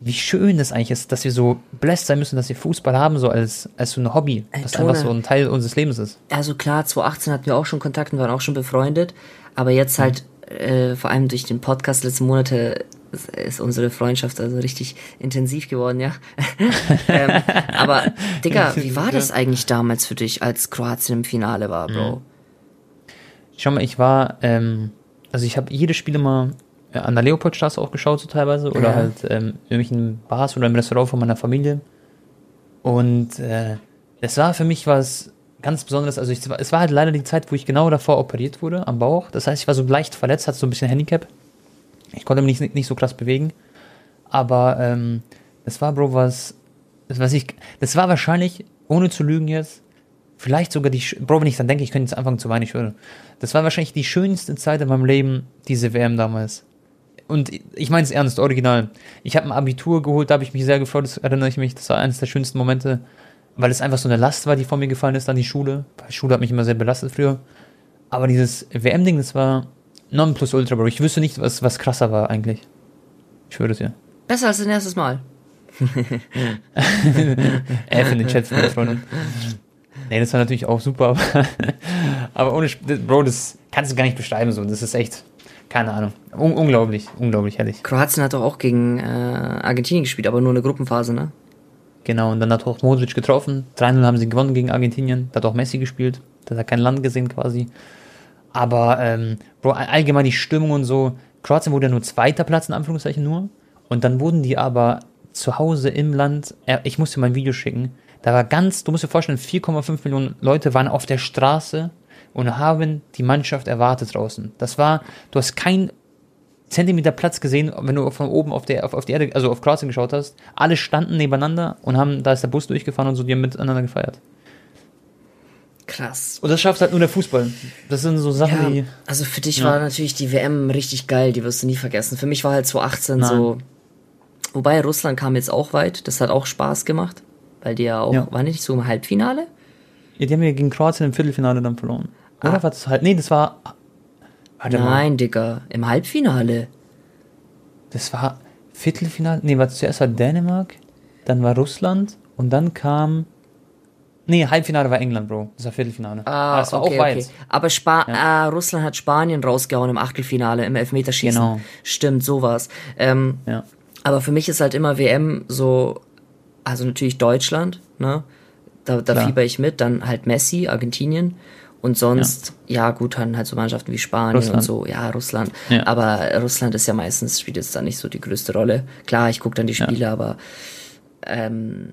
wie schön das eigentlich ist, dass wir so blessed sein müssen, dass wir Fußball haben, so als, als so ein Hobby, was einfach so ein Teil unseres Lebens ist. Also klar, 2018 hatten wir auch schon Kontakt und waren auch schon befreundet, aber jetzt halt, äh, vor allem durch den Podcast letzten Monate ist unsere Freundschaft also richtig intensiv geworden, ja. [LAUGHS] ähm, aber, Digga, [LAUGHS] wie war das eigentlich damals für dich, als Kroatien im Finale war, Bro? Schau mal, ich war, ähm, also ich habe jede Spiele mal an der Leopoldstraße auch geschaut, so teilweise. Oder ja. halt ähm, in irgendwelchen Bars oder im Restaurant von meiner Familie. Und äh, es war für mich was ganz Besonderes. Also ich, es war halt leider die Zeit, wo ich genau davor operiert wurde, am Bauch. Das heißt, ich war so leicht verletzt, hatte so ein bisschen Handicap. Ich konnte mich nicht, nicht so krass bewegen. Aber ähm, das war, Bro, was, was ich, das war wahrscheinlich, ohne zu lügen jetzt, vielleicht sogar die, Bro, wenn ich dann denke, ich könnte jetzt anfangen zu weinen, ich würde. Das war wahrscheinlich die schönste Zeit in meinem Leben, diese WM damals und ich meine es ernst, original. Ich habe ein Abitur geholt, da habe ich mich sehr gefreut, das erinnere ich mich, das war eines der schönsten Momente, weil es einfach so eine Last war, die von mir gefallen ist an die Schule. Die Schule hat mich immer sehr belastet früher. Aber dieses WM-Ding, das war non plus ultra, Bro. Ich wüsste nicht, was, was krasser war eigentlich. Ich würde es ja. Besser als dein erstes Mal. [LAUGHS] F in den Chat, meine Freundin. Nee, das war natürlich auch super, aber, [LAUGHS] aber ohne, Bro, das kannst du gar nicht beschreiben, so. Das ist echt, keine Ahnung. Un unglaublich, unglaublich herrlich. Kroatien hat doch auch gegen äh, Argentinien gespielt, aber nur eine Gruppenphase, ne? Genau, und dann hat auch Modric getroffen. 3-0 haben sie gewonnen gegen Argentinien. Da hat auch Messi gespielt. Da hat kein Land gesehen quasi. Aber, ähm, Bro, allgemein die Stimmung und so. Kroatien wurde ja nur zweiter Platz, in Anführungszeichen nur. Und dann wurden die aber zu Hause im Land, ich muss dir mal ein Video schicken, da war ganz, du musst dir vorstellen, 4,5 Millionen Leute waren auf der Straße und haben die Mannschaft erwartet draußen. Das war, du hast kein Zentimeter Platz gesehen, wenn du von oben auf, der, auf, auf die Erde, also auf Kroatien geschaut hast. Alle standen nebeneinander und haben, da ist der Bus durchgefahren und so, die haben miteinander gefeiert. Krass. Und das schafft halt nur der Fußball. Das sind so Sachen, ja, die. Also für dich ja. war natürlich die WM richtig geil, die wirst du nie vergessen. Für mich war halt 2018 Nein. so. Wobei Russland kam jetzt auch weit, das hat auch Spaß gemacht, weil die ja auch, ja. waren die nicht so im Halbfinale? Ja, die haben ja gegen Kroatien im Viertelfinale dann verloren. Oder ah. war das halt? Nee, das war. Warte Nein, mal. Digga, im Halbfinale. Das war Viertelfinale. Nee, war zuerst war Dänemark, dann war Russland und dann kam. Nee, Halbfinale war England, Bro. Das war Viertelfinale. Ah, Aber das war okay, auch weit. Okay. Aber Spa ja. äh, Russland hat Spanien rausgehauen im Achtelfinale, im Elfmeterschießen. Genau. Stimmt, sowas. Ähm, ja. Aber für mich ist halt immer WM so, also natürlich Deutschland, ne? Da, da fieber ich mit. Dann halt Messi, Argentinien. Und sonst, ja. ja, gut, dann halt so Mannschaften wie Spanien Russland. und so, ja, Russland. Ja. Aber Russland ist ja meistens, spielt jetzt da nicht so die größte Rolle. Klar, ich gucke dann die Spiele, aber ähm,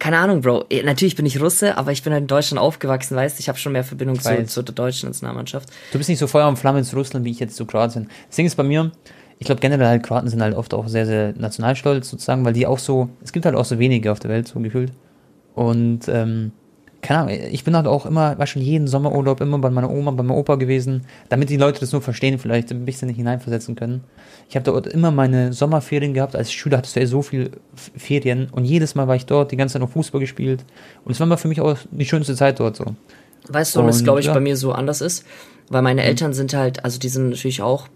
keine Ahnung, Bro. Eh, natürlich bin ich Russe, aber ich bin halt in Deutschland aufgewachsen, weißt Ich habe schon mehr Verbindung zu, zu, der deutschen Nationalmannschaft. Du bist nicht so Feuer und Flamme zu Russland, wie ich jetzt zu Kroatien. Das Ding ist bei mir, ich glaube generell halt Kroaten sind halt oft auch sehr, sehr nationalstolz sozusagen, weil die auch so, es gibt halt auch so wenige auf der Welt, so gefühlt. Und ähm, keine Ahnung, ich bin halt auch immer, war schon jeden Sommerurlaub immer bei meiner Oma, bei meinem Opa gewesen, damit die Leute das nur verstehen, vielleicht ein bisschen nicht hineinversetzen können. Ich habe dort immer meine Sommerferien gehabt. Als Schüler hattest du ja so viel Ferien und jedes Mal war ich dort, die ganze Zeit noch Fußball gespielt. Und es war mal für mich auch die schönste Zeit dort so. Weißt du, warum es, glaube ich, ja. bei mir so anders ist? Weil meine mhm. Eltern sind halt, also die sind natürlich auch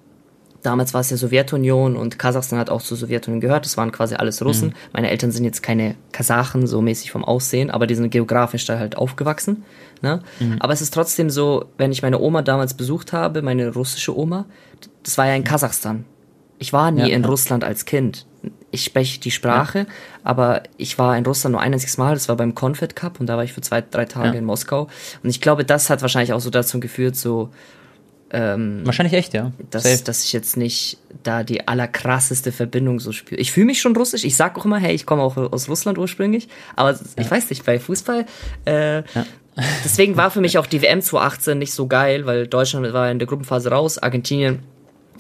damals war es ja Sowjetunion und Kasachstan hat auch zur Sowjetunion gehört. Das waren quasi alles Russen. Mhm. Meine Eltern sind jetzt keine Kasachen, so mäßig vom Aussehen, aber die sind geografisch da halt aufgewachsen. Ne? Mhm. Aber es ist trotzdem so, wenn ich meine Oma damals besucht habe, meine russische Oma, das war ja in Kasachstan. Ich war nie ja, in ja. Russland als Kind. Ich spreche die Sprache, ja. aber ich war in Russland nur ein einziges Mal, das war beim Confed Cup und da war ich für zwei, drei Tage in Moskau. Und ich glaube, das hat wahrscheinlich auch so dazu geführt, so, ähm, Wahrscheinlich echt, ja. Dass, dass ich jetzt nicht da die allerkrasseste Verbindung so spüre. Ich fühle mich schon russisch. Ich sag auch immer, hey, ich komme auch aus Russland ursprünglich. Aber ja. ich weiß nicht, bei Fußball. Äh, ja. [LAUGHS] deswegen war für mich auch die WM 2018 nicht so geil, weil Deutschland war in der Gruppenphase raus. Argentinien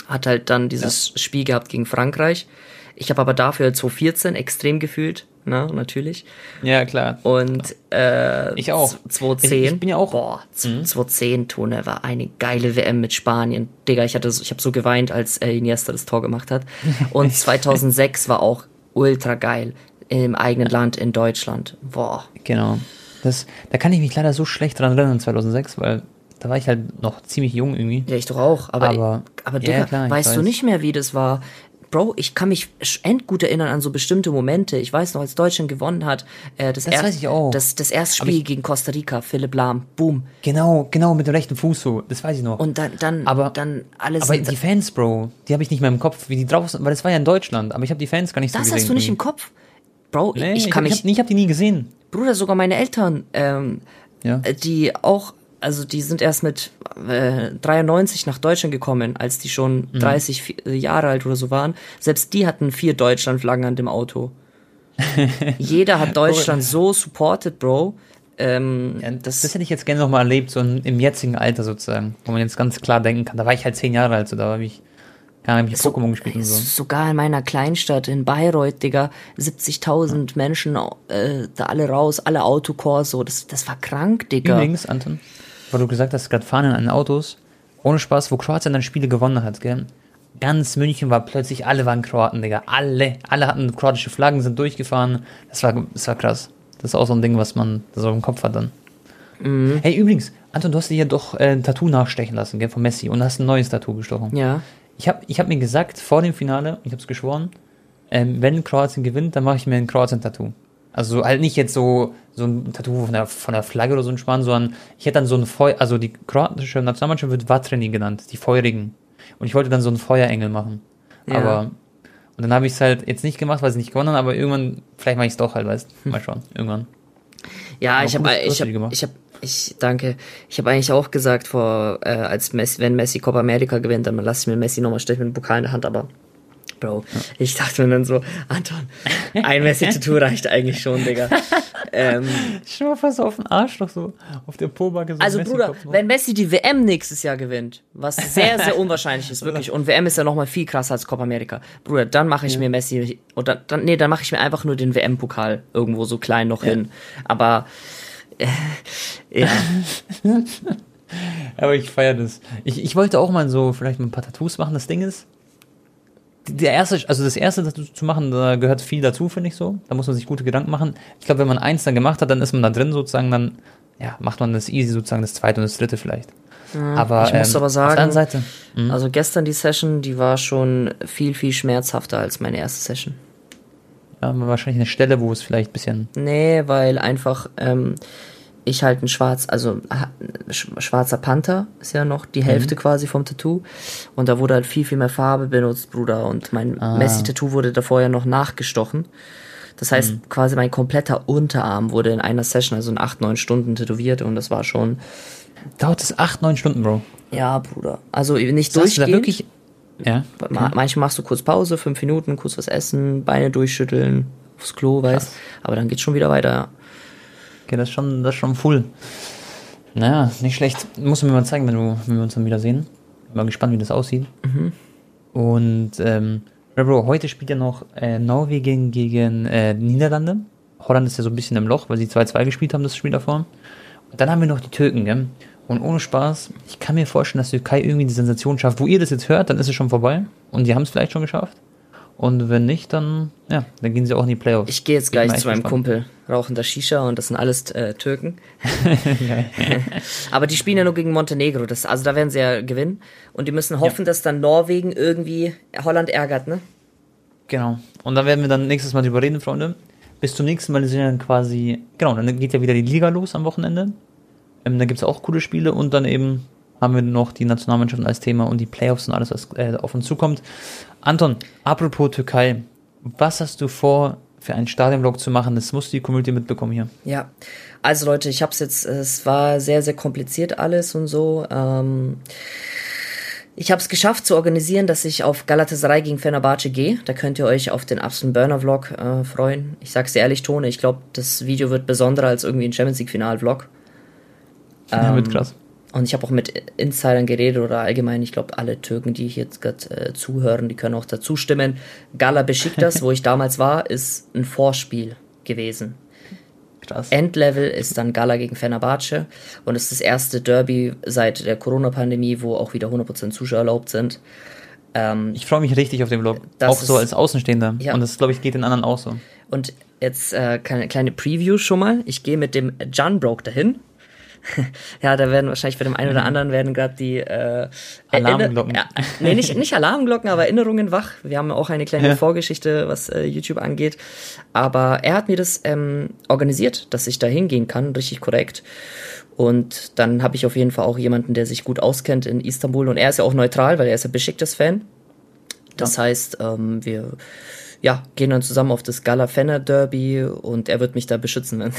hat halt dann dieses ja. Spiel gehabt gegen Frankreich. Ich habe aber dafür 2014 extrem gefühlt, ne, natürlich. Ja, klar. Und äh, ich auch. 2010. Ich, ich bin ja auch. Boah, mhm. 2010 Tone war eine geile WM mit Spanien. Digga, ich hatte ich habe so geweint, als äh, Iniesta das Tor gemacht hat. [LAUGHS] Und 2006 war auch ultra geil im eigenen Land in Deutschland. Boah. Genau. Das, da kann ich mich leider so schlecht dran erinnern 2006, weil da war ich halt noch ziemlich jung irgendwie. Ja, ich doch auch. Aber, aber, aber Digga, ja, klar, weißt weiß. du nicht mehr, wie das war? Bro, ich kann mich endgut erinnern an so bestimmte Momente. Ich weiß noch, als Deutschland gewonnen hat, äh, das, das, erst, weiß ich auch. das, das erste Spiel ich, gegen Costa Rica, Philipp Lahm, boom. Genau, genau, mit dem rechten Fuß so, das weiß ich noch. Und dann, dann, aber, dann alles. Aber die Fans, Bro, die habe ich nicht mehr im Kopf, wie die draußen, weil das war ja in Deutschland, aber ich habe die Fans gar nicht so gesehen. Das hast du nicht im Kopf? Bro, nee, ich, ich kann ich mich. Ich habe hab die nie gesehen. Bruder, sogar meine Eltern, ähm, ja. die auch also die sind erst mit äh, 93 nach Deutschland gekommen, als die schon mhm. 30 Jahre alt oder so waren. Selbst die hatten vier Deutschlandflaggen an dem Auto. [LAUGHS] Jeder hat Deutschland so supported, Bro. Ähm, ja, das, das, hätte ich jetzt gerne nochmal erlebt, so im jetzigen Alter sozusagen, wo man jetzt ganz klar denken kann. Da war ich halt zehn Jahre alt, so da war ich hab ich so, Pokémon gespielt und so. Sogar in meiner Kleinstadt in Bayreuth, Digga, 70.000 ja. Menschen, äh, da alle raus, alle Autokurs, so, das, das war krank, Digga. Übrigens, Anton, weil du gesagt hast, gerade fahren in einen Autos, ohne Spaß, wo Kroatien dann Spiele gewonnen hat, gell? Ganz München war plötzlich, alle waren Kroaten, Digga. Alle, alle hatten kroatische Flaggen, sind durchgefahren. Das war, das war krass. Das ist auch so ein Ding, was man so im Kopf hat dann. Mhm. Hey, übrigens, Anton, du hast dir hier doch äh, ein Tattoo nachstechen lassen, gell, von Messi und hast ein neues Tattoo gestochen. Ja. Ich habe ich hab mir gesagt, vor dem Finale, ich habe es geschworen, ähm, wenn Kroatien gewinnt, dann mache ich mir ein Kroatien-Tattoo. Also halt nicht jetzt so, so ein Tattoo von der, von der Flagge oder so ein Spann, sondern ich hätte dann so ein Feuer, also die kroatische Nationalmannschaft wird Vatreni genannt, die Feurigen. Und ich wollte dann so einen Feuerengel machen. Ja. Aber, und dann habe ich es halt jetzt nicht gemacht, weil sie nicht gewonnen haben, aber irgendwann, vielleicht mache ich es doch halt, weißt du, mal schauen, irgendwann. Ja, aber ich habe, ich habe, ich habe, ich danke. Ich habe eigentlich auch gesagt, vor, äh, als Messi, wenn Messi Copa America gewinnt, dann lasse ich mir Messi nochmal stechen mit dem Pokal in der Hand, aber Bro. Ich dachte mir dann so, Anton, ein Messi-Tattoo reicht eigentlich schon, Digga. ähm, ich mal fast auf den Arsch doch so, auf der Pobacke so Also Bruder, wenn Messi die WM nächstes Jahr gewinnt, was sehr, sehr unwahrscheinlich ist, wirklich, und WM ist ja nochmal viel krasser als Copa America, Bruder, dann mache ich ja. mir Messi, oder dann, nee, dann mache ich mir einfach nur den WM-Pokal irgendwo so klein noch ja. hin. Aber, äh, ja. [LAUGHS] Aber ich feiere das. Ich, ich wollte auch mal so vielleicht mal ein paar Tattoos machen. Das Ding ist, der erste, also das erste dazu zu machen, da gehört viel dazu, finde ich so. Da muss man sich gute Gedanken machen. Ich glaube, wenn man eins dann gemacht hat, dann ist man da drin sozusagen, dann ja, macht man das easy sozusagen das zweite und das dritte vielleicht. Ja, aber ich muss ähm, aber sagen, Seite, mhm. also gestern die Session, die war schon viel viel schmerzhafter als meine erste Session. Ja, wahrscheinlich eine Stelle, wo es vielleicht ein bisschen. Nee, weil einfach ähm, ich halt ein schwarz, also schwarzer Panther ist ja noch die Hälfte mhm. quasi vom Tattoo. Und da wurde halt viel, viel mehr Farbe benutzt, Bruder. Und mein ah. Messi-Tattoo wurde davor ja noch nachgestochen. Das heißt, mhm. quasi mein kompletter Unterarm wurde in einer Session, also in acht, neun Stunden tätowiert und das war schon. Dauert es acht, neun Stunden, Bro? Ja, Bruder. Also nicht das durchgehend. wirklich ja. Mhm. Manchmal machst du kurz Pause, fünf Minuten, kurz was essen, Beine durchschütteln, aufs Klo, weißt. Aber dann geht's schon wieder weiter, ja. Okay, das ist schon, das ist schon full. Naja, nicht schlecht. Muss mir mal zeigen, wenn, du, wenn wir uns dann wieder sehen. Bin mal gespannt, wie das aussieht. Mhm. Und, ähm, Bro, heute spielt ja noch äh, Norwegen gegen äh, Niederlande. Holland ist ja so ein bisschen im Loch, weil sie 2-2 gespielt haben, das Spiel davor. Und dann haben wir noch die Türken, gell? Und ohne Spaß, ich kann mir vorstellen, dass die Türkei irgendwie die Sensation schafft. Wo ihr das jetzt hört, dann ist es schon vorbei. Und die haben es vielleicht schon geschafft. Und wenn nicht, dann, ja, dann gehen sie auch in die Playoffs. Ich gehe jetzt gleich zu meinem gespannt. Kumpel, rauchen da Shisha und das sind alles äh, Türken. [LAUGHS] [LAUGHS] Aber die spielen ja nur gegen Montenegro, das, also da werden sie ja gewinnen. Und die müssen hoffen, dass dann Norwegen irgendwie Holland ärgert, ne? Genau. Und da werden wir dann nächstes Mal drüber reden, Freunde. Bis zum nächsten Mal sind ja dann quasi, genau, dann geht ja wieder die Liga los am Wochenende. Ähm, da gibt es auch coole Spiele und dann eben haben wir noch die Nationalmannschaften als Thema und die Playoffs und alles, was äh, auf uns zukommt. Anton, apropos Türkei, was hast du vor, für einen Stadionvlog zu machen? Das muss die Community mitbekommen hier. Ja, also Leute, ich hab's jetzt, es war sehr, sehr kompliziert alles und so. Ähm, ich habe es geschafft zu organisieren, dass ich auf Galatasaray gegen Fenerbahce gehe. Da könnt ihr euch auf den absoluten Burner-Vlog äh, freuen. Ich sag's dir ehrlich, Tone, ich glaube, das Video wird besonderer als irgendwie ein Champions League-Final-Vlog. ja, Ähm, wird krass. Und ich habe auch mit Insidern geredet oder allgemein, ich glaube, alle Türken, die hier jetzt gerade äh, zuhören, die können auch dazu stimmen. Gala Besiktas, [LAUGHS] wo ich damals war, ist ein Vorspiel gewesen. Krass. Endlevel ist dann Gala gegen Fenerbahce und es ist das erste Derby seit der Corona-Pandemie, wo auch wieder 100% Zuschauer erlaubt sind. Ähm, Ich freue mich richtig auf den Vlog. Auch so ist- als Außenstehender. Ja. Und das, glaube ich, geht den anderen auch so. und jetzt äh, keine kleine Preview schon mal. Ich gehe mit dem John Broke dahin. [LAUGHS] ja, da werden wahrscheinlich bei dem einen oder anderen werden gerade die äh, Alarmglocken. Erinner- Ja, nee, nicht, nicht Alarmglocken, aber Erinnerungen wach. Wir haben auch eine kleine Ja. Vorgeschichte, was äh, YouTube angeht. Aber er hat mir das ähm, organisiert, dass ich da hingehen kann, richtig korrekt. Und dann habe ich auf jeden Fall auch jemanden, der sich gut auskennt in Istanbul. Und er ist ja auch neutral, weil er ist ja Besiktas-Fan. Das heißt, ähm, wir ja, gehen dann zusammen auf das Gala Fenner Derby und er wird mich da beschützen, wenn,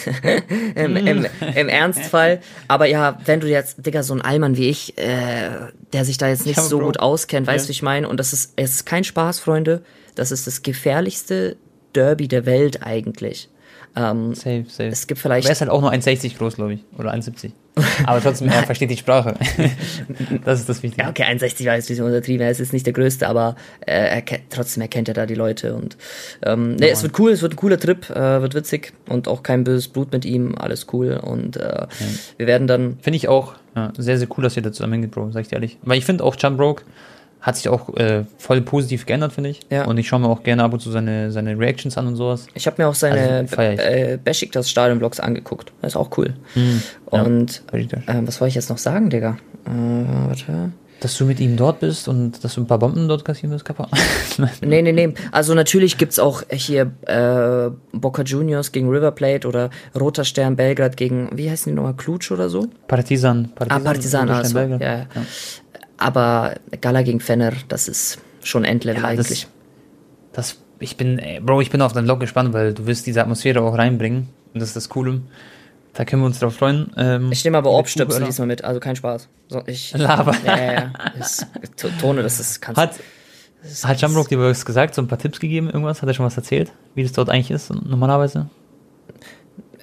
[LAUGHS] im, im, im Ernstfall. Aber ja, wenn du jetzt, Digga, so ein Allmann wie ich, äh, der sich da jetzt nicht Ja, so Bro. gut auskennt, weißt du, Ja. wie ich meine? Und das ist, es ist kein Spaß, Freunde. Das ist das gefährlichste Derby der Welt eigentlich. Ähm, Safe, safe. es gibt Aber vielleicht er ist halt auch nur 1,60 groß, glaube ich. Oder 1,70. [LAUGHS] Aber trotzdem, er versteht die Sprache. [LAUGHS] das ist das Wichtige. Ja, okay, 61 war jetzt ein bisschen untertrieben, er ist jetzt nicht der Größte, aber äh, er kennt, trotzdem erkennt er da die Leute und ähm, nee, es wird cool, es wird ein cooler Trip, äh, wird witzig und auch kein böses Blut mit ihm, alles cool und äh, wir werden dann, Finde ich auch ja, sehr, sehr cool, dass ihr da zusammen hingeht, Bro, sag ich dir ehrlich. Weil ich finde auch Jumbroke hat sich auch äh, voll positiv geändert, finde ich. Ja. Und ich schaue mir auch gerne ab und zu seine, seine Reactions an und sowas. ich habe mir auch seine Also, äh, Besiktas Stadion-Vlogs angeguckt, das ist auch cool. Und Richtig. ähm, was wollte ich jetzt noch sagen, Digga? Äh, warte. Dass du mit ihm dort bist und dass du ein paar Bomben dort kassieren wirst, Kappa. [LAUGHS] Nee, nee, nee. Also natürlich gibt's auch hier äh, Boca Juniors gegen River Plate oder Roter Stern Belgrad gegen, wie heißen die nochmal, Klutsch oder so? Partizan. Ah, Partizan, Partizan ah, so, ja, ja. Aber Gala gegen Fenner, das ist schon Endlevel Ja, das- eigentlich. Das, ich bin, ey, Bro, ich bin auf deinen Log gespannt, weil du wirst diese Atmosphäre auch reinbringen. Und das ist das Coole. Da können wir uns drauf freuen. Ähm, Ich nehme aber Zuhörer. diesmal mit, also kein Spaß. So, ich, [LAUGHS] Lava. Ja, ja, ja. Das, to- Tone, das ist, kannst Hat, hat Jamrock dir was gesagt, so ein paar Tipps gegeben, irgendwas? Hat er schon was erzählt, wie das dort eigentlich ist, normalerweise?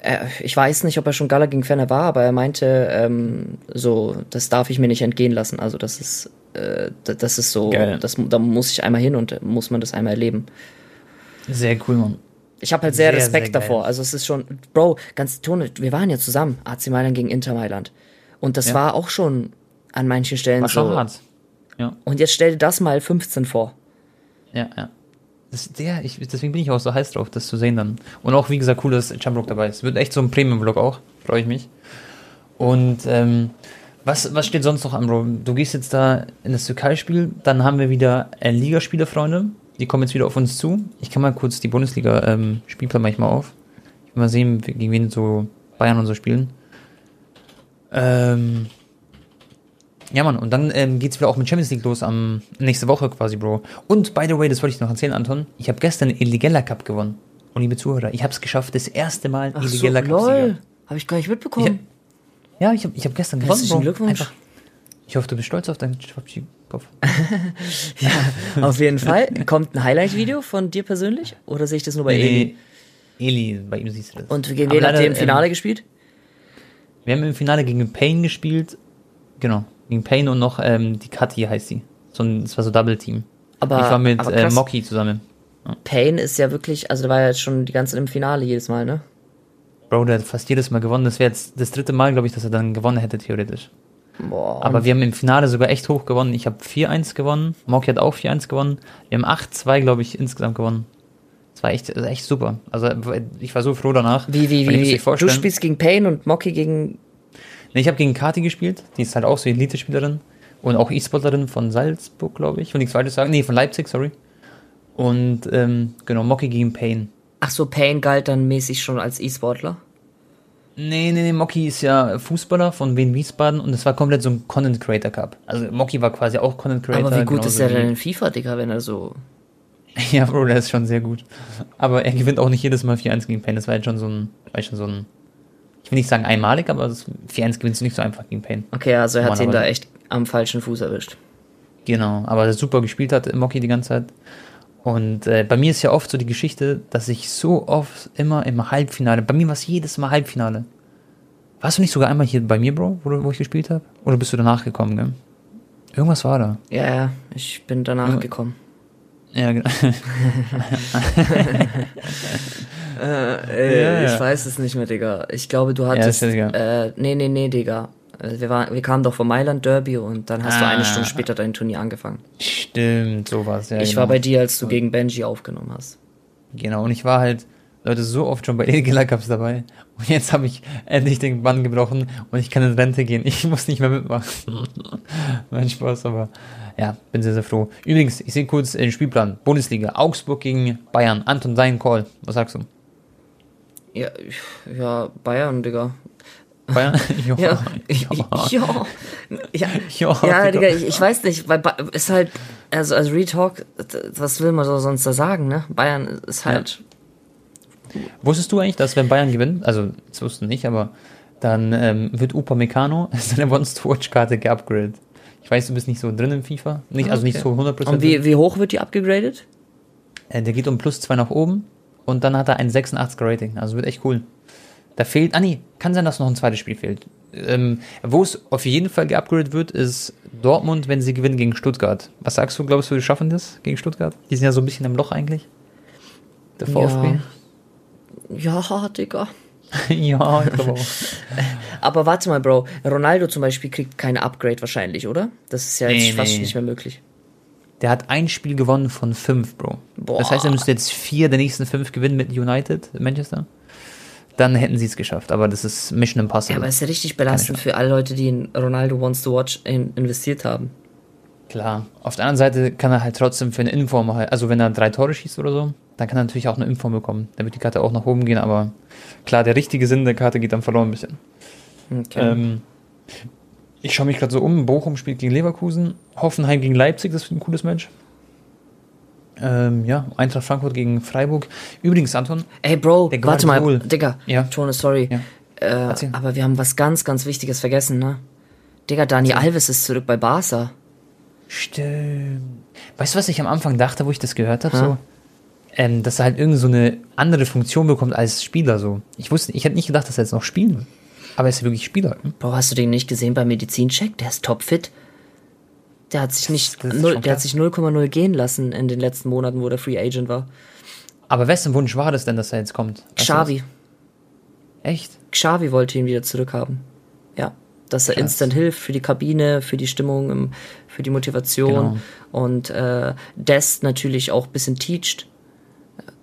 Äh, ich weiß nicht, ob er schon Gala gegen Fenner war, aber er meinte, ähm, so, das darf ich mir nicht entgehen lassen. Also das ist, äh, das ist so, Geil. das, da muss ich einmal hin und muss man das einmal erleben. Sehr cool, Mann. Ich habe halt sehr, Sehr, Respekt sehr davor. Also es ist schon, Bro, ganz Tone, wir waren ja zusammen, AC Mailand gegen Inter Mailand. Und das Ja. war auch schon an manchen Stellen War schon so. hart. Ja, Und jetzt stell dir das mal 15 vor. ja, ja. Das, der, ich, deswegen bin ich auch so heiß drauf, das zu sehen dann. Und auch, wie gesagt, cool, dass Jamrock dabei ist. Wird echt so ein Premium-Vlog auch. Freue ich mich. Und ähm, was, was steht sonst noch an, Bro? Du gehst jetzt da in das Türkei-Spiel, dann haben wir wieder äh, Ligaspiele, Freunde. Die kommen jetzt wieder auf uns zu. Ich kann mal kurz die Bundesliga-Spielplan manchmal auf. Ich will mal sehen, gegen wen so Bayern und so spielen. Ähm, ja, Mann, und dann ähm, geht's wieder auch mit Champions League los am nächste Woche quasi, Bro. Und by the way, das wollte ich noch erzählen, Anton. Ich habe gestern Illegella Cup gewonnen. Und liebe Zuhörer, ich habe es geschafft, das erste Mal Illegella Cup Sieger. Habe ich gar nicht mitbekommen. Ja, ich habe ich hab gestern gewonnen, Herzlichen Bro. Glückwunsch. Einfach. Ich hoffe, du bist stolz auf deinen Schwabschi-Kopf. [LAUGHS] Auf jeden Fall. Kommt ein Highlight-Video von dir persönlich? Oder sehe ich das nur bei Eli? Eli, bei ihm siehst du das. Und gegen wen habt ihr im Finale ähm, gespielt? Wir haben im Finale gegen Payne gespielt. Genau, gegen Payne und noch ähm, die Kathi heißt sie. So ein, das war so Double-Team. Aber, ich war mit äh, Moki zusammen. Payne ist ja wirklich, also der war ja jetzt schon die ganze Zeit im Finale jedes Mal, ne? Bro, der hat fast jedes Mal gewonnen. Das wäre jetzt das dritte Mal, glaube ich, dass er dann gewonnen hätte, theoretisch. Boah. Aber wir haben im Finale sogar echt hoch gewonnen. Ich habe 4-1 gewonnen. Moki hat auch 4-1 gewonnen. Wir haben 8-2, glaube ich, insgesamt gewonnen. Das war echt, echt super. Also ich war so froh danach. Wie, wie, wie? vorstellen- Du spielst gegen Payne und Mocky gegen. Nee, ich habe gegen Kati gespielt. Die ist halt auch so Elite-Spielerin. Und auch E-Sportlerin von Salzburg, glaube ich. Will nichts Falsches sagen. Nee, von Leipzig, sorry. Und ähm, genau, Moki gegen Payne. Ach so, Payne galt dann mäßig schon als E-Sportler. Nee, nee, nee, Moki ist ja Fußballer von Wien Wiesbaden und es war komplett so ein Content Creator Cup. Also Moki war quasi auch Content Creator. Aber wie gut ist er denn in FIFA, Digga, wenn er so. [LAUGHS] Ja, Bro, der ist schon sehr gut. Aber er gewinnt auch nicht jedes Mal 4-1 gegen Payne. Das war jetzt schon so ein, war jetzt schon so ein, ich will nicht sagen einmalig, aber das 4-1 gewinnst du nicht so einfach gegen Payne. Okay, also er hat ihn da echt am falschen Fuß erwischt. Genau, aber der super gespielt hat, Moki die ganze Zeit. Und äh, bei mir ist ja oft so die Geschichte, dass ich so oft immer im Halbfinale, bei mir war es jedes Mal Halbfinale. Warst du nicht sogar einmal hier bei mir, Bro, wo, wo ich gespielt habe? Oder bist du danach gekommen, gell? Irgendwas war da. Ja, ja, ich bin danach Ja. gekommen. Ja, genau. [LAUGHS] [LAUGHS] [LAUGHS] Äh, Ja, ich ja. weiß es nicht mehr, Digga. Ich glaube, du hattest. ja äh, nee, nee, nee, Digga. Äh, Wir, waren, wir kamen doch vom Mailand Derby und dann hast du eine Ah. Stunde später dein Turnier angefangen. Stimmt, sowas. Ja, ich genau. war bei dir, als du gegen Benji aufgenommen hast. Genau, und ich war halt, Leute, so oft schon bei [LAUGHS] Illegal Cups dabei. Und jetzt habe ich endlich den Bann gebrochen und ich kann in Rente gehen. Ich muss nicht mehr mitmachen. [LAUGHS] mein Spaß, aber ja, bin sehr, sehr froh. Übrigens, ich sehe kurz den Spielplan. Bundesliga, Augsburg gegen Bayern. Anton, dein Call. Was sagst du? Ja, ja, Bayern, Digga. Bayern? [LAUGHS] Ja, ja, ja, ja, Ja, ja Digga. Ich, ich weiß nicht, weil Ba- ist halt, also als Retalk, was will man so sonst da sagen, ne? Bayern ist halt, Wusstest du eigentlich, dass wenn Bayern gewinnt, also das wussten nicht, aber dann ähm, wird Upamecano [LAUGHS] seine Once-to-Watch-Karte geupgradet. Ich weiß, du bist nicht so drin im FIFA. Nicht, Also nicht so 100%. und wie, wie hoch wird die abgegradet? Äh, der geht um plus zwei nach oben und dann hat er ein 86er Rating. Also wird echt cool. Da fehlt, ah nee, kann sein, dass noch ein zweites Spiel fehlt. Ähm, Wo es auf jeden Fall geupgradet wird, ist Dortmund, wenn sie gewinnen gegen Stuttgart. Was sagst du, glaubst du, die schaffen das gegen Stuttgart? Die sind ja so ein bisschen im Loch eigentlich. Der VfB. Ja, Digga. [LAUGHS] Ja, ich glaube auch. [LAUGHS] Aber warte mal, Bro, Ronaldo zum Beispiel kriegt kein Upgrade wahrscheinlich, oder? Das ist ja jetzt Nee, fast nee. nicht mehr möglich. Der hat ein Spiel gewonnen von fünf, Bro. Boah. Das heißt, er müsste jetzt vier der nächsten fünf gewinnen mit United, Manchester. Dann hätten sie es geschafft, aber das ist Mission Ja, Impossible. aber es ist ja richtig belastend für alle Leute, die in Ronaldo Wants to Watch in, investiert haben. Klar. Auf der anderen Seite kann er halt trotzdem für eine Inform halt, also wenn er drei Tore schießt oder so, dann kann er natürlich auch eine Inform bekommen. Dann wird die Karte auch nach oben gehen, aber klar, der richtige Sinn der Karte geht dann verloren ein bisschen. Okay. Ähm, ich schaue mich gerade so um. Bochum spielt gegen Leverkusen, Hoffenheim gegen Leipzig, das wird ein cooles Match. Ähm, ja, Eintracht Frankfurt gegen Freiburg. Übrigens, Anton, Ey, Bro, der warte mal, Guardiol. Digga. Ja. Tone, sorry. Ja. Äh, aber wir haben was ganz, ganz Wichtiges vergessen, ne? Digga, Dani Alves ist zurück bei Barca. Stimmt. Weißt du, was ich am Anfang dachte, wo ich das gehört habe? Ha? So, ähm, dass er halt irgend so eine andere Funktion bekommt als Spieler. So, ich wusste, ich hätte nicht gedacht, dass er jetzt noch spielen will. Aber er ist ja wirklich Spieler. Hm? Bro, hast du den nicht gesehen beim Medizincheck? Der ist topfit. Der hat sich nicht, null, der hat sich 0,0 gehen lassen in den letzten Monaten, wo der Free Agent war. Aber wessen Wunsch war das denn, dass er jetzt kommt? Weißt Xavi. Echt? Xavi wollte ihn wieder zurückhaben. Ja. Dass er Krass. instant hilft für die Kabine, für die Stimmung, im- für die Motivation. Genau. Und äh, Dest natürlich auch ein bisschen teacht.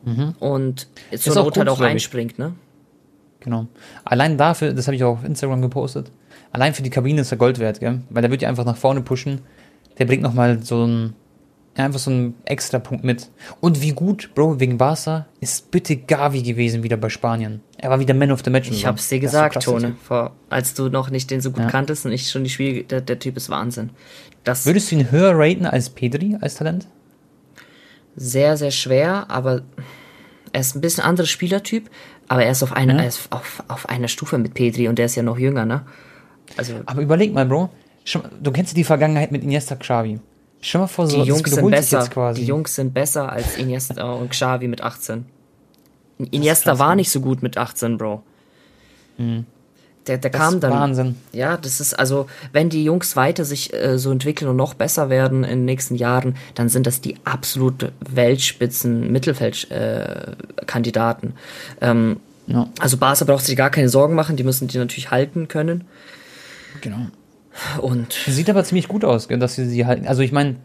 Und zur Mhm. Ist auch Not halt auch einspringt, ne? Genau. Allein dafür, das habe ich auch auf Instagram gepostet, allein für die Kabine ist er Gold wert, gell? Weil der wird ja einfach nach vorne pushen. Der bringt nochmal so ein, einfach so einen extra Punkt mit. Und wie gut, Bro, wegen Barca, ist bitte Gavi gewesen wieder bei Spanien. Er war wieder Man of the Match. Ich so. hab's dir so gesagt, der Tone, vor, als du noch nicht den so gut Ja. kanntest und ich schon die Spiele, der, der Typ ist Wahnsinn. Das Würdest du ihn höher raten als Pedri, als Talent? sehr, sehr schwer, aber er ist ein bisschen anderer Spielertyp, aber er ist auf er ist auf, auf einer Stufe mit Petri und der ist ja noch jünger, ne? Also Aber überleg mal, Bro. Du kennst die Vergangenheit mit Iniesta Xavi. Schau mal vor, so, die Jungs sind besser. Die Jungs sind besser als Iniesta und Xavi mit 18. Iniesta war nicht so gut mit 18, Bro. Der, der Das kam ist dann. Wahnsinn. Ja, das ist also, wenn die Jungs weiter sich äh, so entwickeln und noch besser werden in den nächsten Jahren, dann sind das die absolute Weltspitzen Mittelfeldkandidaten. Äh, ähm, Ja, also Barca braucht sich gar keine Sorgen machen, die müssen die natürlich halten können. genau. Und Sieht aber ziemlich gut aus, dass sie sie halten. Also ich meine,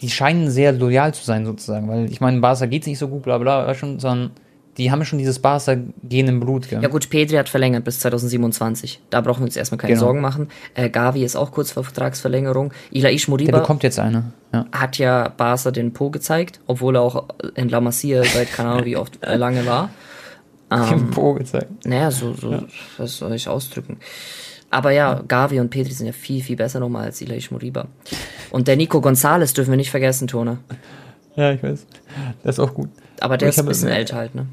die scheinen sehr loyal zu sein sozusagen, weil ich meine, Barca geht's nicht so gut, bla bla, schon, sondern die haben schon dieses Barca-Gen im Blut, gell? ja gut, Pedri hat verlängert bis 2027. Da brauchen wir uns erstmal keine Genau. Sorgen machen. Äh, Gavi ist auch kurz vor Vertragsverlängerung. Ilaish Der Moriba bekommt jetzt eine. Ja. hat ja Barca den Po gezeigt, obwohl er auch in La Masia seit keine Ahnung wie oft äh, [LAUGHS] lange war. Im Po gezeigt. Naja, so, so was soll ich ausdrücken. Aber ja, Gavi und Pedri sind ja viel, viel besser nochmal als Ilaish Moriba. Und der Nico Gonzalez dürfen wir nicht vergessen, Tone. Ja, ich weiß. Das ist auch gut. Aber der ist ein bisschen älter halt, ne?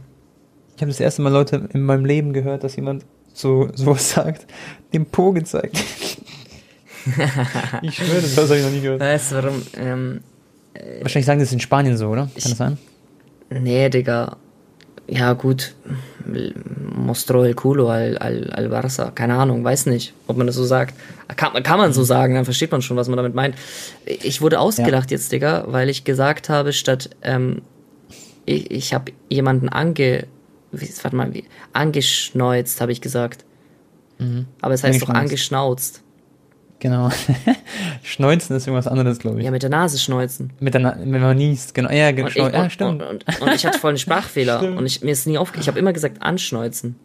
Ich habe das erste Mal Leute in meinem Leben gehört, dass jemand so sowas sagt, dem Po gezeigt. [LAUGHS] ich schwöre, das habe ich noch nie gehört. Weißt du warum? Ähm, Wahrscheinlich sagen das in Spanien so, oder? Kann das sein? nee, Digga. Ja, gut. Mostró el culo al, al, al Barça. Keine Ahnung, weiß nicht, ob man das so sagt. Kann, kann man so sagen, dann versteht man schon, was man damit meint. Ich wurde ausgelacht jetzt, Digga, weil ich gesagt habe, statt ähm, ich, ich habe jemanden ange... Wie, warte mal, wie, angeschneuzt, habe ich gesagt. Aber es heißt doch angeschnauzt. Genau. [LAUGHS] Schneuzen ist irgendwas anderes, glaube ich. Ja, mit der Nase schneuzen. Mit der Na wenn man niest, genau. Ja, genau. Und ich, ja, stimmt. Und, und, und ich hatte voll einen Sprachfehler. [LAUGHS] Stimmt. und ich, mir ist nie aufge... Ich habe immer gesagt anschneuzen.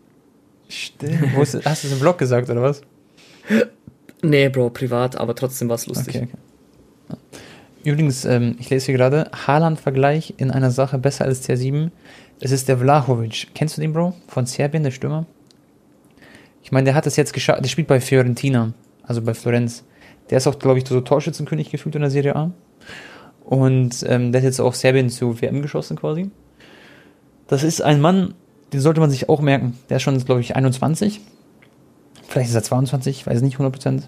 Stimmt. Hast du es im Blog gesagt, oder was? Nee, Bro, privat, aber trotzdem war es lustig. Okay, okay. Übrigens, ähm, ich lese hier gerade, Haaland-Vergleich in einer Sache besser als CR7. Es ist der Vlahovic. Kennst du den, Bro? Von Serbien, der Stürmer? Ich meine, der hat es jetzt geschafft. Der spielt bei Fiorentina, also bei Florenz. Der ist auch, glaube ich, so Torschützenkönig gefühlt in der Serie A. Und ähm, der hat jetzt auch Serbien zu WM geschossen quasi. Das ist ein Mann, den sollte man sich auch merken. Der ist schon, glaube ich, 21. Vielleicht ist er 22, ich weiß nicht 100%.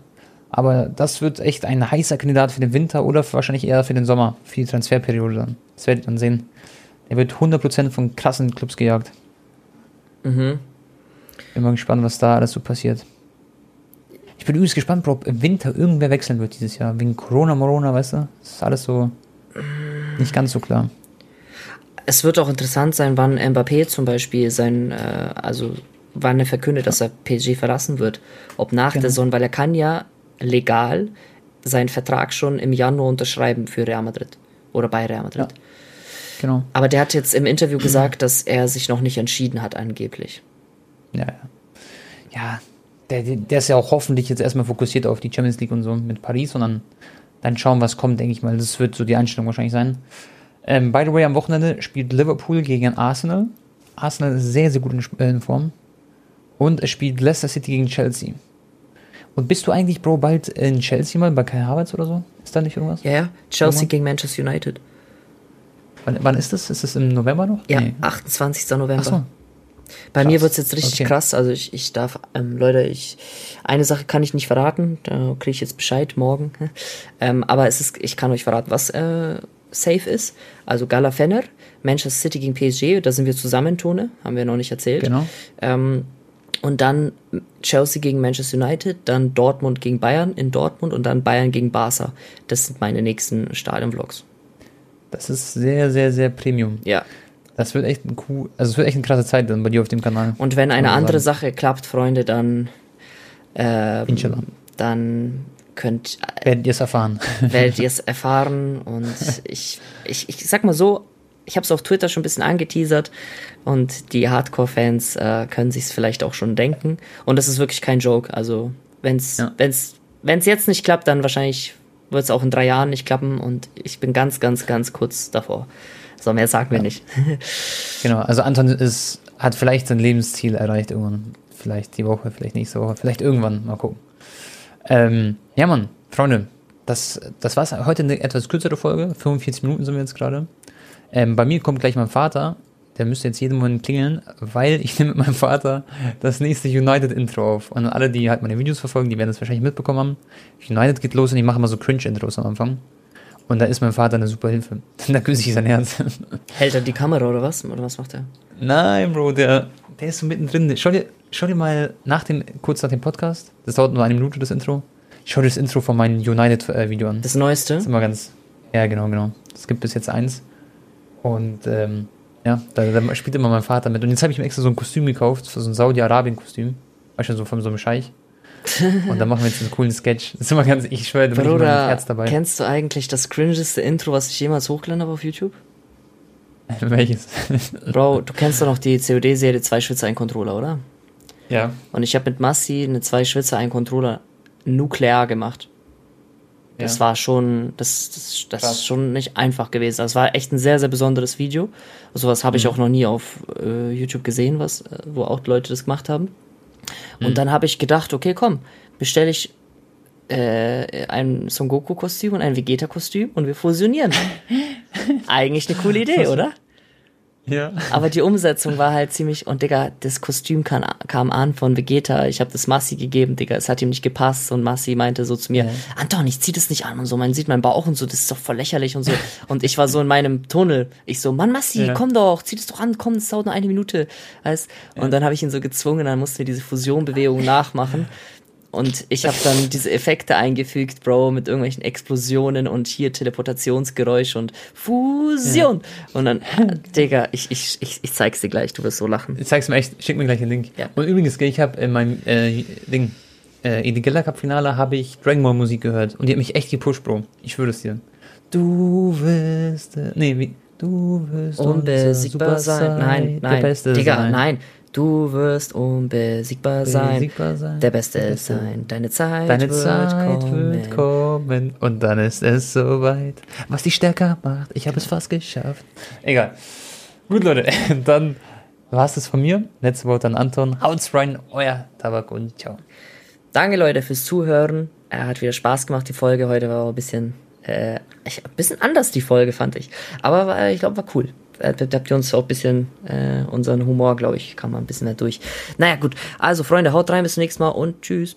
Aber das wird echt ein heißer Kandidat für den Winter oder wahrscheinlich eher für den Sommer, für die Transferperiode dann. Das werdet ihr dann sehen. Er wird 100% von krassen Clubs gejagt. Mhm. Bin mal gespannt, was da alles so passiert. Ich bin übrigens gespannt, ob im Winter irgendwer wechseln wird dieses Jahr. Wegen Corona, Morona, weißt du? Das ist alles so nicht ganz so klar. Es wird auch interessant sein, wann Mbappé zum Beispiel sein, äh, also wann er verkündet, dass er PSG verlassen wird. Ob nach Genau. der Saison, weil er kann ja legal seinen Vertrag schon im Januar unterschreiben für Real Madrid. Oder bei Real Madrid. Ja. Genau. Aber der hat jetzt im Interview gesagt, dass er sich noch nicht entschieden hat, angeblich. Ja, ja. Ja, der, der ist ja auch hoffentlich jetzt erstmal fokussiert auf die Champions League und so mit Paris und dann, dann schauen, was kommt, denke ich mal. Das wird so die Einstellung wahrscheinlich sein. Ähm, by the way, am Wochenende spielt Liverpool gegen Arsenal. Arsenal ist sehr, sehr gut in, äh, in Form. Und es spielt Leicester City gegen Chelsea. Und bist du eigentlich, Bro, bald in Chelsea mal bei Kai Havertz oder so? Ist da nicht irgendwas? Ja, ja. Chelsea Irgendwann? gegen Manchester United. Wann, wann ist das? Ist das im November noch? Ja, Nee. 28. November. Ach so. Bei Krass. mir wird's jetzt richtig Okay. krass. Also ich, ich darf, ähm, Leute, ich eine Sache kann ich nicht verraten, da kriege ich jetzt Bescheid morgen. [LAUGHS] ähm, aber es ist, ich kann euch verraten, was äh, safe ist. Also Gala Fenner, Manchester City gegen PSG, da sind wir zusammen, Tone, haben wir noch nicht erzählt. Genau. Ähm, und dann Chelsea gegen Manchester United, dann Dortmund gegen Bayern in Dortmund und dann Bayern gegen Barca. Das sind meine nächsten Stadionvlogs. Das ist sehr, sehr, sehr Premium. Ja. Das wird echt ein cool, also es wird echt eine krasse Zeit dann bei dir auf dem Kanal. Und wenn eine andere sagen. Sache klappt, Freunde, dann ähm, Inshallah. dann könnt Werdet ihr es erfahren. [LAUGHS] werdet ihr es erfahren und ich, ich, ich sag mal so, ich habe es auf Twitter schon ein bisschen angeteasert und die Hardcore-Fans äh, können sich es vielleicht auch schon denken und das ist wirklich kein Joke. Also wenn's Ja. wenn's wenn's jetzt nicht klappt, dann wahrscheinlich wird es auch in drei Jahren nicht klappen und ich bin ganz ganz ganz kurz davor. So mehr sagen wir nicht. [LAUGHS] Genau, also Anton ist, hat vielleicht sein Lebensziel erreicht irgendwann. Vielleicht die Woche, vielleicht nächste Woche, vielleicht irgendwann, mal gucken. Ähm, ja, Mann, Freunde, das, das war's. Heute eine etwas kürzere Folge, 45 Minuten sind wir jetzt gerade. Ähm, bei mir kommt gleich mein Vater, der müsste jetzt jeden Moment klingeln, weil ich [LAUGHS] nehme mit meinem Vater das nächste United-Intro auf. Und alle, die halt meine Videos verfolgen, die werden das wahrscheinlich mitbekommen haben. United geht los und ich mache immer so Cringe-Intros am Anfang. Und da ist mein Vater eine super Hilfe. [LAUGHS] da küsse ich sein Herz. [LAUGHS] Hält er die Kamera oder was? Oder was macht er? Nein, Bro, der, der ist so mittendrin. Schau dir, schau dir mal nach dem, kurz nach dem Podcast, das dauert nur eine Minute, das Intro. Schau dir das Intro von meinem United-Video an. Das Das Neueste? ist immer ganz. Ja, genau, genau. Es gibt bis jetzt eins. Und ähm, ja, da, da spielt immer mein Vater mit. Und jetzt habe ich mir extra so ein Kostüm gekauft, so ein Saudi-Arabien-Kostüm. Weißt du, so von so einem Scheich. Und dann machen wir jetzt einen coolen Sketch. Das ist immer ganz, ich schwöre, da bin ich Bruder, mit Herz dabei. kennst du eigentlich das cringeste Intro, was ich jemals hochgeladen habe auf YouTube? [LAUGHS] Welches? Bro, du kennst doch noch die COD-Serie Zwei Schwitzer, ein Controller, oder? ja. Und ich habe mit Massi eine Zwei Schwitzer, ein Controller nuklear gemacht. Das ja. war schon, das, das, das Krass. ist schon nicht einfach gewesen. Das war echt ein sehr, sehr besonderes Video. Sowas habe ich Mhm. auch noch nie auf äh, YouTube gesehen, was, äh, wo auch Leute das gemacht haben. Und Mhm. dann habe ich gedacht, okay, komm, bestelle ich äh, ein Son Goku-Kostüm und ein Vegeta-Kostüm und wir fusionieren. [LAUGHS] Eigentlich eine coole Idee, oder? Ja. Aber die Umsetzung war halt ziemlich, und Digga, das Kostüm kam, kam an von Vegeta. Ich habe das Massi gegeben, Digga, es hat ihm nicht gepasst. Und Massi meinte so zu mir, Anton, ich zieh das nicht an und so, man sieht meinen Bauch und so, das ist doch voll lächerlich und so. Und ich war so in meinem Tunnel. Ich so, Mann, Massi, Ja. komm doch, zieh das doch an, komm, das dauert nur eine Minute. Weißt? Und dann habe ich ihn so gezwungen, dann musste er diese Fusionbewegung [LAUGHS] nachmachen. Und ich habe dann diese Effekte eingefügt, Bro, mit irgendwelchen Explosionen und hier Teleportationsgeräusch und Fusion. Und dann, [LAUGHS] Digga, ich, ich, ich, ich zeig's dir gleich, du wirst so lachen. Ich zeig's mir echt, schick mir gleich den Link. Ja. Und übrigens, ich habe in meinem äh, Ding, äh, in die Gala Cup Finale habe ich Dragon Ball Musik gehört und die hat mich echt gepusht, Bro. Ich würde es dir. Du wirst, äh, nee, wie, du wirst Unbesiegbar unser sein. Nein, nein. Digga, sein. nein. Du wirst unbesiegbar sein. Unbesiegbar sein. Der Beste Der Beste. sein. Deine Zeit Deine wird Zeit kommen. wird kommen und dann ist es soweit. Was dich stärker macht, ich habe es fast geschafft. Egal. Gut, Leute, [LAUGHS] dann war es das von mir. Letzte Wort an Anton. Haut's rein, euer Tabak und ciao. Danke, Leute, fürs Zuhören. Er hat wieder Spaß gemacht, die Folge. Heute war auch ein bisschen, äh, ein bisschen anders, die Folge, fand ich. Aber war, ich glaube, war cool. Da habt ihr uns auch ein bisschen, äh, unseren Humor, glaube ich, kam mal ein bisschen mehr durch. Naja, gut. Also, Freunde, haut rein, bis zum nächsten Mal und tschüss.